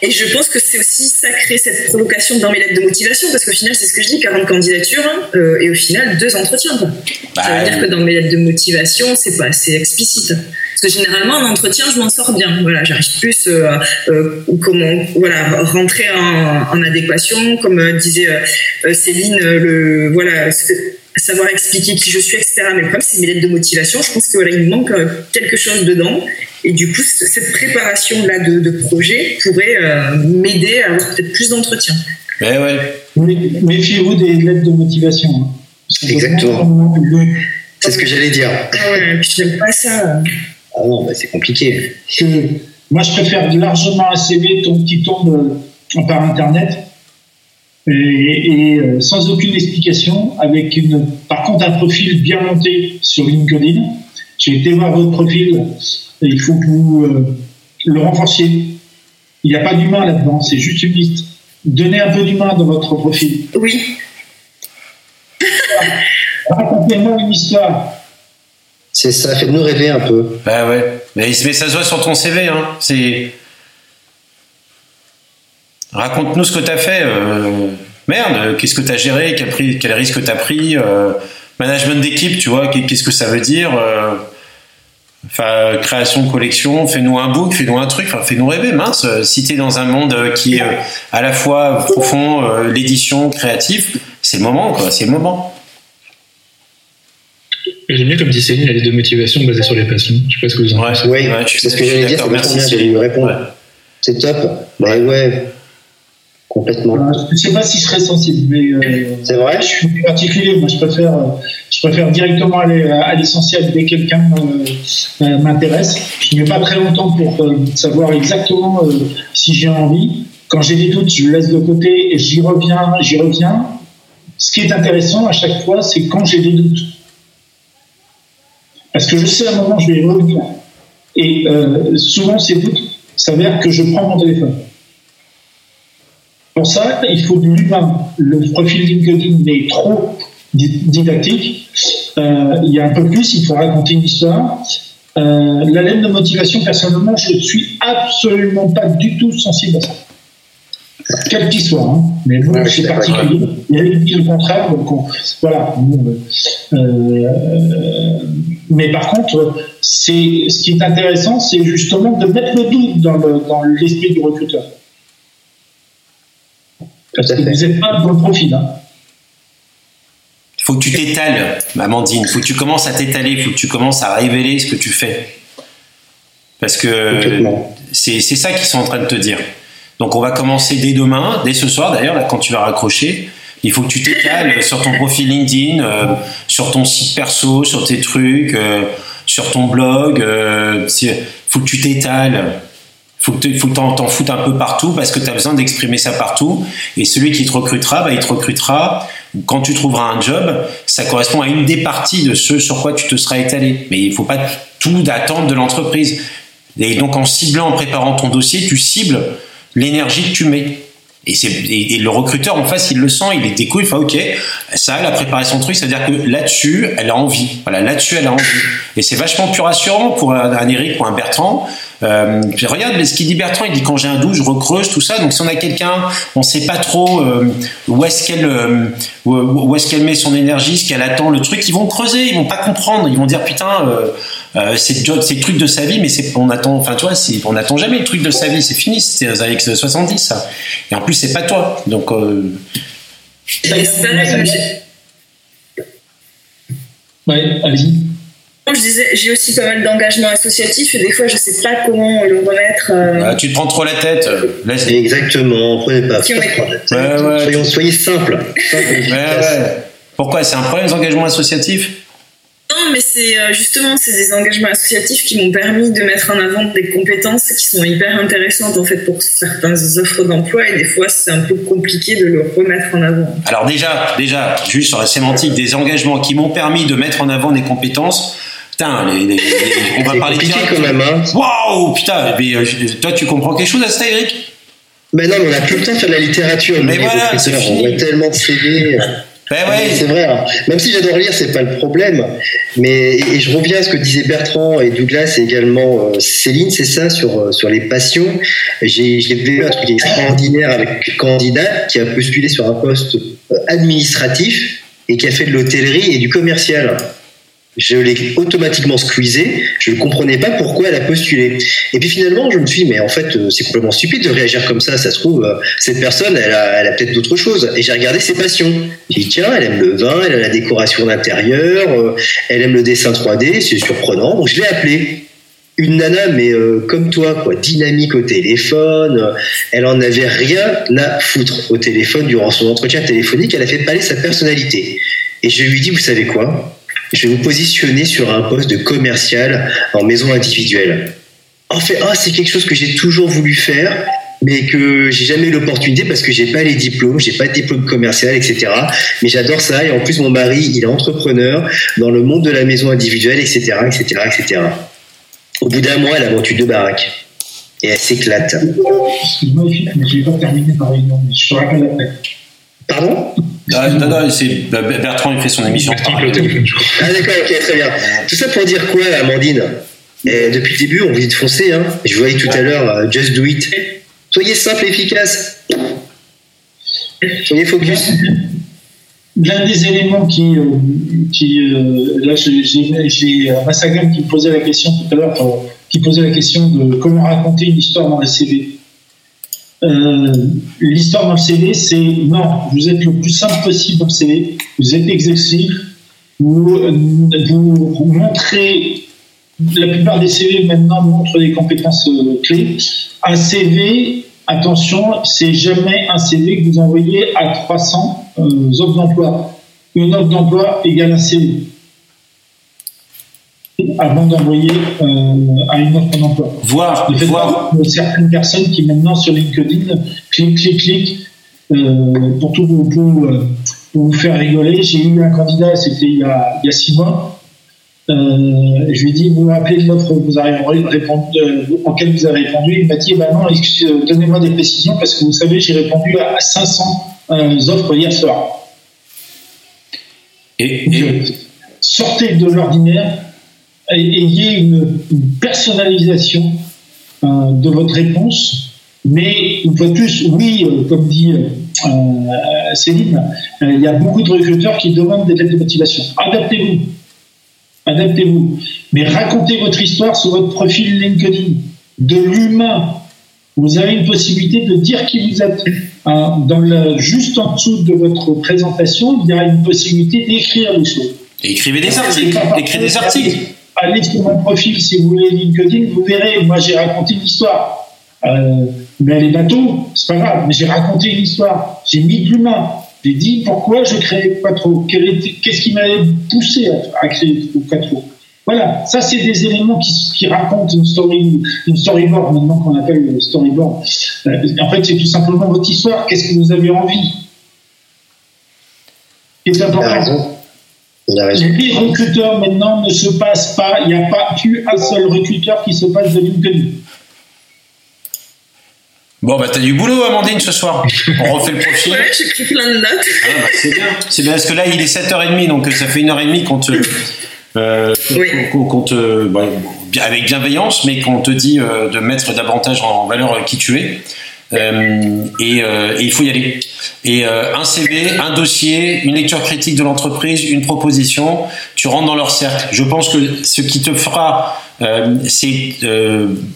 Et je pense que c'est aussi sacré cette provocation dans mes lettres de motivation, parce qu'au final, c'est ce que je dis 40 candidatures, hein, euh, et au final, deux entretiens. quoi. Bah, ça veut dire que dans mes lettres de motivation, c'est pas assez explicite. Parce que généralement, en entretien, je m'en sors bien. Voilà, j'arrive plus euh, euh, comment voilà rentrer en, en adéquation, comme euh, disait euh, Céline, le voilà savoir expliquer qui je suis, etc. Mais le problème, c'est mes lettres de motivation. Je pense que voilà, il me manque quelque chose dedans. Et du coup, cette préparation là de, de projet pourrait euh, m'aider à avoir peut-être plus d'entretiens. Mais ouais. Mé- Méfiez-vous des lettres de motivation. hein. Exactement. C'est ce que j'allais dire. Ah ouais, puis j'aime pas ça. Ah non, bah, c'est compliqué. que moi je préfère largement un CV qui tombe euh, par internet. Et, et, euh, sans aucune explication avec une par contre un profil bien monté sur LinkedIn. J'ai été voir votre profil et il faut que vous euh, le renforciez. Il n'y a pas d'humain là-dedans c'est juste une liste. Donnez un peu d'humain dans votre profil. Oui, racontez-moi une histoire C'est ça, faites-nous rêver un peu. Bah ouais. Mais, ça se voit sur ton CV. Hein. C'est. Raconte-nous ce que t'as fait. euh, Merde, qu'est-ce que t'as géré Quel, risque t'as pris euh, Management d'équipe, tu vois, qu'est-ce que ça veut dire euh, Enfin, création collection, fais-nous un book, fais-nous un truc, fais-nous rêver, mince. Si t'es dans un monde qui est à la fois profond, l'édition, créatif, c'est le moment, quoi, c'est le moment. J'aime bien comme dit Céline, elle a de motivation basée sur les passions. Je sais pas ce que vous en pensez. Oui, Ouais, c'est ce que j'allais dire, c'est Merci, Céline. lui répondre. Ouais. C'est top. Bah ouais, complètement. Euh, je ne sais pas si je serais sensible mais euh, C'est vrai Je suis particulier, moi je préfère, euh, je préfère directement aller à, à l'essentiel dès que quelqu'un euh, euh, m'intéresse. Je ne mets pas très longtemps pour euh, savoir exactement euh, si j'ai envie. Quand j'ai des doutes, je le laisse de côté et j'y reviens, j'y reviens. Ce qui est intéressant à chaque fois, c'est quand j'ai des doutes. Parce que je sais à un moment, je vais revenir. Et euh, souvent, ces doutes s'avèrent que je prends mon téléphone. Pour ça, il faut de l'humain. Le profil LinkedIn est trop di- didactique. Euh, il y a un peu plus, il faut raconter une histoire. Euh, la lettre de motivation, personnellement, je ne suis absolument pas du tout sensible à ça. Quelle qu'il soit, hein. mais bon, Ouais, c'est particulier. Il y a qui le contraire, donc on- voilà. Euh, mais par contre, c'est ce qui est intéressant, c'est justement de mettre le doute dans le- dans l'esprit du recruteur. Tout à Vous n'êtes pas dans le profil. Hein. faut que tu t'étales, Amandine. faut que tu commences à t'étaler. faut que tu commences à révéler ce que tu fais. Parce que c'est c'est ça qu'ils sont en train de te dire. Donc on va commencer dès demain, dès ce soir d'ailleurs, quand tu vas raccrocher. Il faut que tu t'étales sur ton profil LinkedIn, euh, sur ton site perso, sur tes trucs, euh, sur ton blog. Euh, c'est- faut que tu t'étales. Tu faut que t'en, t'en foutes un peu partout parce que tu as besoin d'exprimer ça partout. Et celui qui te recrutera, bah, il te recrutera. Quand tu trouveras un job, ça correspond à une des parties de ce sur quoi tu te seras étalé. Mais il faut pas tout attendre de l'entreprise. Et donc en ciblant, en préparant ton dossier, tu cibles l'énergie que tu mets. Et, et, le recruteur en face, il le sent, il est découvre, il fait OK, ça, elle a préparé son truc, c'est-à-dire que là-dessus, elle a envie. Voilà, là-dessus, elle a envie. Et c'est vachement plus rassurant pour un, un Eric ou un Bertrand. Euh, regarde, ce qu'il dit Bertrand, il dit quand j'ai un doute, je recreuse tout ça. Donc si on a quelqu'un, on sait pas trop euh, où est-ce qu'elle euh, où est-ce qu'elle met son énergie, ce qu'elle attend, le truc, ils vont creuser, ils vont pas comprendre, ils vont dire putain. C'est le truc de sa vie, mais on attend, enfin on n'attend jamais le truc de sa vie, c'est fini, c'était aux années 70 ça. Et en plus c'est pas toi, donc. Euh... Ouais, allez-y. Je disais, j'ai aussi pas mal d'engagement associatif et des fois je sais pas comment le remettre. Euh... Ah, tu te prends trop la tête. Là, Exactement, prenez pas. pas ouais, ouais, soyons, soyez simple. Pourquoi? C'est un problème les engagements associatifs? Non, mais c'est euh, justement c'est des engagements associatifs qui m'ont permis de mettre en avant des compétences qui sont hyper intéressantes en fait pour certaines offres d'emploi et des fois c'est un peu compliqué de le remettre en avant. Alors déjà, déjà, juste sur la sémantique, des engagements qui m'ont permis de mettre en avant des compétences. Putain, les, on va parler de quand même. Hein. Waouh, putain, mais, euh, toi tu comprends quelque chose à ça, Eric mais non, on a plus le temps de faire de la littérature. Mais voilà, c'est On a tellement CV. Ben c'est vrai. Hein. Même si j'adore lire, c'est pas le problème. Mais et je reviens à ce que disaient Bertrand et Douglas et également euh, Céline, c'est ça sur euh, sur les passions. J'ai vu un truc extraordinaire avec un candidat qui a postulé sur un poste euh, administratif et qui a fait de l'hôtellerie et du commercial je l'ai automatiquement squeezé, je ne comprenais pas pourquoi elle a postulé. Et puis finalement, je me suis dit, mais en fait, euh, c'est complètement stupide de réagir comme ça, ça se trouve, euh, cette personne, elle a, elle a peut-être d'autres choses. Et j'ai regardé ses passions. J'ai dit, tiens, elle aime le vin, elle a la décoration d'intérieur, euh, elle aime le dessin 3D, c'est surprenant. Donc je l'ai appelée. Une nana, mais comme toi, quoi, dynamique au téléphone. Elle en avait rien à foutre au téléphone durant son entretien téléphonique. Elle a fait parler sa personnalité. Et je lui dit, vous savez quoi? Je vais vous positionner sur un poste de commercial en maison individuelle. En fait, ah, c'est quelque chose que j'ai toujours voulu faire, mais que j'ai jamais eu l'opportunité parce que j'ai pas les diplômes, j'ai pas de diplôme commercial, etc. Mais j'adore ça et en plus mon mari, il est entrepreneur dans le monde de la maison individuelle, etc., etc., etc. Au bout d'un mois, elle a vendu deux baraques et elle s'éclate. Vais pas terminer par une je. Pardon? Ah, non, non, c'est Bertrand, il fait son émission. Ah, d'accord, ok, très bien. Tout ça pour dire quoi, Amandine? Et Depuis le début, on vous dit de foncer. Hein. Je voyais tout à l'heure, euh, just do it. Soyez simple et efficace. Soyez focus. L'un des éléments qui. Euh, qui euh, là, j'ai Massagam qui me posait la question tout à l'heure, qui posait la question de comment raconter une histoire dans la CV. Euh, l'histoire dans le CV, c'est non, vous êtes le plus simple possible dans le CV, vous êtes exhaustif, vous, vous, montrez, la plupart des CV maintenant montrent des compétences euh, clés. Un CV, attention, c'est jamais un CV que vous envoyez à 300 euh, offres d'emploi. Une offre d'emploi égale un CV avant d'envoyer euh, à une offre d'emploi. Voir, voir. certaines personnes qui maintenant sur LinkedIn cliquent, cliquent, cliquent euh, pour tout vous, euh, pour, vous faire rigoler. J'ai eu un candidat, c'était il, il, y a six mois. je lui ai dit, vous m'appelez de l'offre vous avez répondu, auquel vous avez répondu? Il m'a dit, bah non, donnez-moi des précisions parce que vous savez, j'ai répondu à 500 offres hier soir. Et, et... sortez de l'ordinaire ayez une, personnalisation euh, de votre réponse. Mais une fois de plus, oui, euh, comme dit euh, Céline, il y a beaucoup de recruteurs qui demandent des lettres de motivation. Adaptez-vous. Adaptez-vous. Mais racontez votre histoire sur votre profil LinkedIn. De l'humain. Vous avez une possibilité de dire qui vous êtes. dans le, juste en dessous de votre présentation, il y a une possibilité d'écrire des choses. écrivez des articles. Écrivez des articles allez sur mon profil si vous voulez LinkedIn, vous verrez, moi j'ai raconté une histoire. Euh, mais elle est bateau, c'est pas grave, mais j'ai raconté une histoire. J'ai mis de l'humain. J'ai dit pourquoi je créais Quattro. Qu'est-ce qui m'avait poussé à, créer Quattro? Voilà, ça c'est des éléments qui, racontent une story, une storyboard maintenant qu'on appelle storyboard. Euh, en fait, c'est tout simplement votre histoire. Qu'est-ce que vous avez envie. Les recruteurs maintenant ne se passent pas, il n'y a pas plus un seul recruteur qui se passe de LinkedIn. Bon, bah, t'as du boulot, Amandine, ce soir. On refait le profil. Ouais, j'ai pris plein de notes. Ah, bah, c'est bien. C'est bien parce que là, il est 7h30, donc euh, ça fait une heure et demie qu'on te. euh, Oui. qu'on- qu'on te. bah, avec bienveillance, mais qu'on te dit euh, de mettre davantage en valeur qui tu es. Euh, et, euh, et il faut y aller. Et euh, un CV, un dossier, une lecture critique de l'entreprise, une proposition, tu rentres dans leur cercle. Je pense que ce qui te fera, c'est,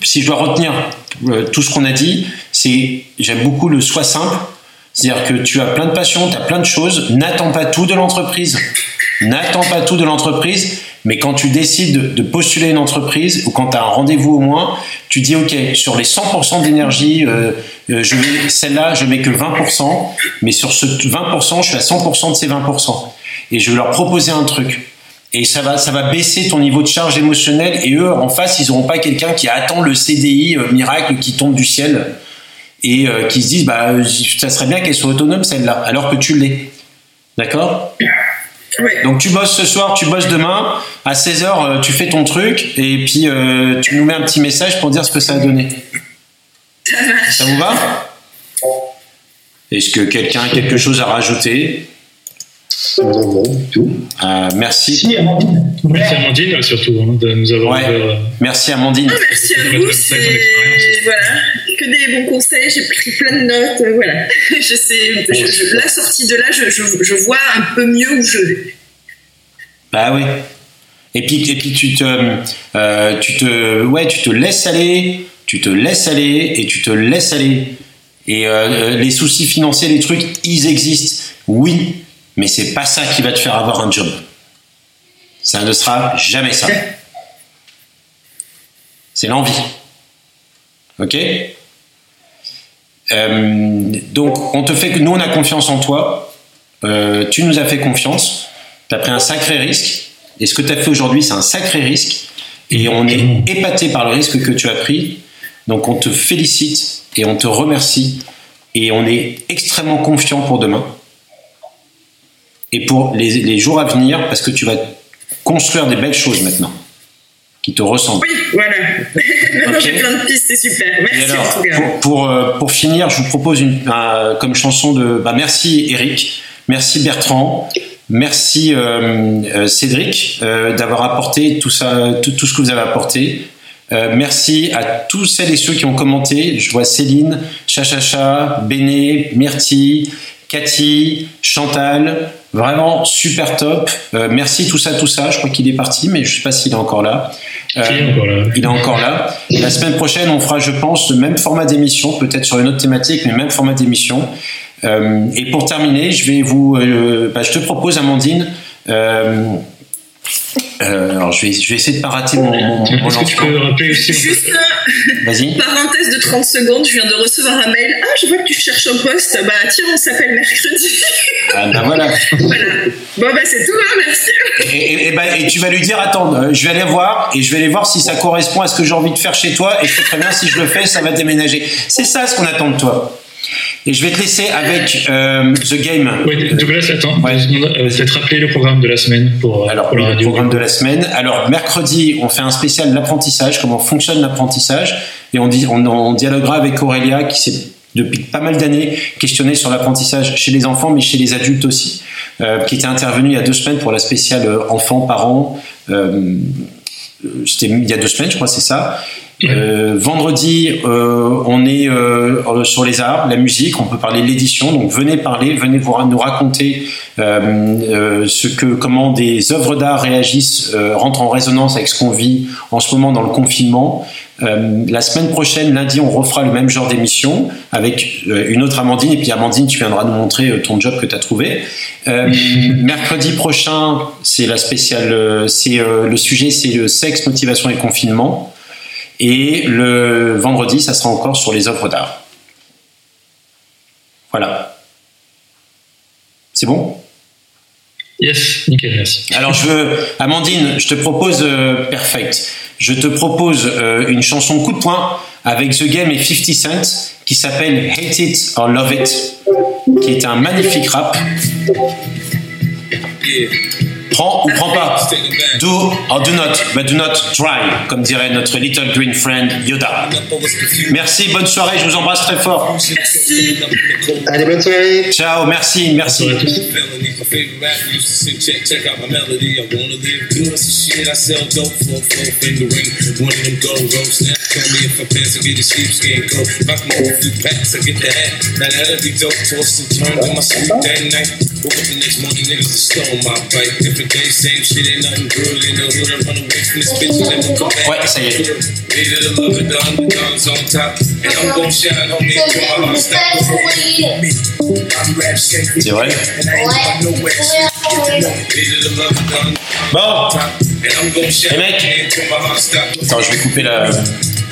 si je dois retenir tout ce qu'on a dit, c'est, j'aime beaucoup le sois simple. C'est-à-dire que tu as plein de passion, tu as plein de choses, n'attends pas tout de l'entreprise. N'attends pas tout de l'entreprise, mais quand tu décides de, postuler une entreprise ou quand tu as un rendez-vous au moins, tu dis OK, sur les 100% d'énergie, euh, euh, celle-là, je mets que 20%, mais sur ce 20%, je suis à 100% de ces 20%. Et je vais leur proposer un truc. Et ça va, baisser ton niveau de charge émotionnelle. Et eux, en face, ils n'auront pas quelqu'un qui attend le CDI euh, miracle qui tombe du ciel et qui se disent bah ça serait bien qu'elle soit autonome celle-là, alors que tu l'es. D'accord? Ouais. Donc tu bosses ce soir, tu bosses demain, à 16h tu fais ton truc et puis euh, tu nous mets un petit message pour dire ce que ça a donné. Ça marche. Ça vous va? Est-ce que quelqu'un a quelque chose à rajouter? Non, non, du tout. Euh, Merci. Si, Amandine. Merci Amandine surtout hein, de nous avoir Ouais. ouvert, euh, Merci Amandine. Ah, merci à vous, voilà, que des bons conseils, j'ai pris plein de notes, euh, voilà. Je sais, je- je- la sortie de là, je, vois un peu mieux où je vais. Bah oui. Et puis, et puis tu te, euh, tu te, ouais, tu te laisses aller, tu te laisses aller et tu te laisses aller. Et euh, les soucis financiers, les trucs, ils existent. Oui, mais c'est pas ça qui va te faire avoir un job. Ça ne sera jamais ça. C'est l'envie. Ok? Donc, on te fait que nous, on a confiance en toi. Euh, tu nous as fait confiance. Tu as pris un sacré risque. Et ce que tu as fait aujourd'hui, c'est un sacré risque. Et on est épaté par le risque que tu as pris. Donc, on te félicite et on te remercie. Et on est extrêmement confiant pour demain. Et pour les jours à venir, parce que tu vas construire des belles choses maintenant qui te ressemblent. Oui, voilà. Maintenant j'ai plein de pistes, c'est super. Merci alors, en tout cas. pour, pour, euh, pour finir, je vous propose une, un- comme chanson de bah, merci Eric, merci Bertrand, merci euh, euh, Cédric euh, d'avoir apporté tout ça, tout, tout ce que vous avez apporté. Euh, merci à tous celles et ceux qui ont commenté. Je vois Céline, Chachacha, Béné, Myrtille, Cathy, Chantal. Vraiment super top. Euh, merci tout ça, tout ça. Je crois qu'il est parti, mais je sais pas s'il est encore là. Euh, est encore là. il est encore là. La semaine prochaine, on fera, je pense, le même format d'émission, peut-être sur une autre thématique, mais le même format d'émission. Euh, et pour terminer, je vais vous, bah, je te propose, Amandine. Euh, alors, je vais, je vais essayer de pas rater mon, mon, mon Est-ce que tu lancement. peux rappeler aussi Juste euh, Vas-y. une parenthèse de 30 secondes, je viens de recevoir un mail. Ah, je vois que tu cherches un poste. Bah tiens, on s'appelle mercredi. Ah, bah, voilà. voilà. Bon bah c'est tout, hein, merci. Et, et- et bah, et tu vas lui dire, attends, euh, je vais aller voir et je vais aller voir si ça correspond à ce que j'ai envie de faire chez toi et je te préviens si je le fais, ça va déménager. C'est ça ce qu'on attend de toi. Et je vais te laisser avec euh, The Game. Oui, Douglas, attends, Ouais. Euh, peut-être rappeler le programme de la semaine pour, euh, Alors, pour la le radio. programme de la semaine. Alors, mercredi, on fait un spécial l'apprentissage, comment fonctionne l'apprentissage. Et on, dit, on, on dialoguera avec Aurélia, qui s'est depuis pas mal d'années questionné sur l'apprentissage chez les enfants, mais chez les adultes aussi, euh, qui était intervenue il y a deux semaines pour la spéciale enfants, parents. Euh, C'était il y a deux semaines, je crois, c'est ça. Euh, vendredi, euh, on est euh, sur les arts, la musique, on peut parler de l'édition. Donc venez parler, venez vous, nous raconter ce que, comment des œuvres d'art réagissent, rentrent en résonance avec ce qu'on vit en ce moment dans le confinement. La semaine prochaine, lundi, on refera le même genre d'émission avec une autre Amandine. Et puis Amandine, tu viendras nous montrer ton job que tu as trouvé. Mercredi prochain, c'est la spéciale. c'est le sujet, c'est le sexe, motivation et confinement. Et le vendredi, ça sera encore sur les œuvres d'art. Voilà. C'est bon? Yes, nickel, merci. Alors je veux, Amandine, je te propose euh, Perfect. Je te propose euh, une chanson coup de poing avec The Game et 50 Cent qui s'appelle Hate It or Love It, qui est un magnifique rap. Yeah. Prends ou prends pas. Do or do not, but do not try, comme dirait notre little green friend Yoda. Merci, bonne soirée, je vous embrasse très fort. Merci. Allez, bonne soirée. Ciao, merci, merci. Woke up the next morning, niggas just stole my bike. Different day, same shit, ain't nothing good. In the hood, I run away from this bitch and never come back. Ouais, ça y est. Made it a love it, the underdogs on top. And I'm gon' shine, homie, until my heart stops. I'm rap skank. C'est vrai? Bon, Hey, mec. attends, je vais couper la.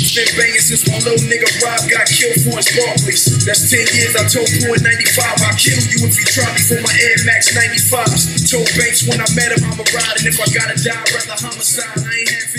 Been banging since my little nigga Rob got killed for his Barclays. That's 10 years. I told you in 95. I'll kill you if you try me for my Air Max 95s. Told Banks when I met him, I'm a ride. And if I gotta die, rather homicide. I ain't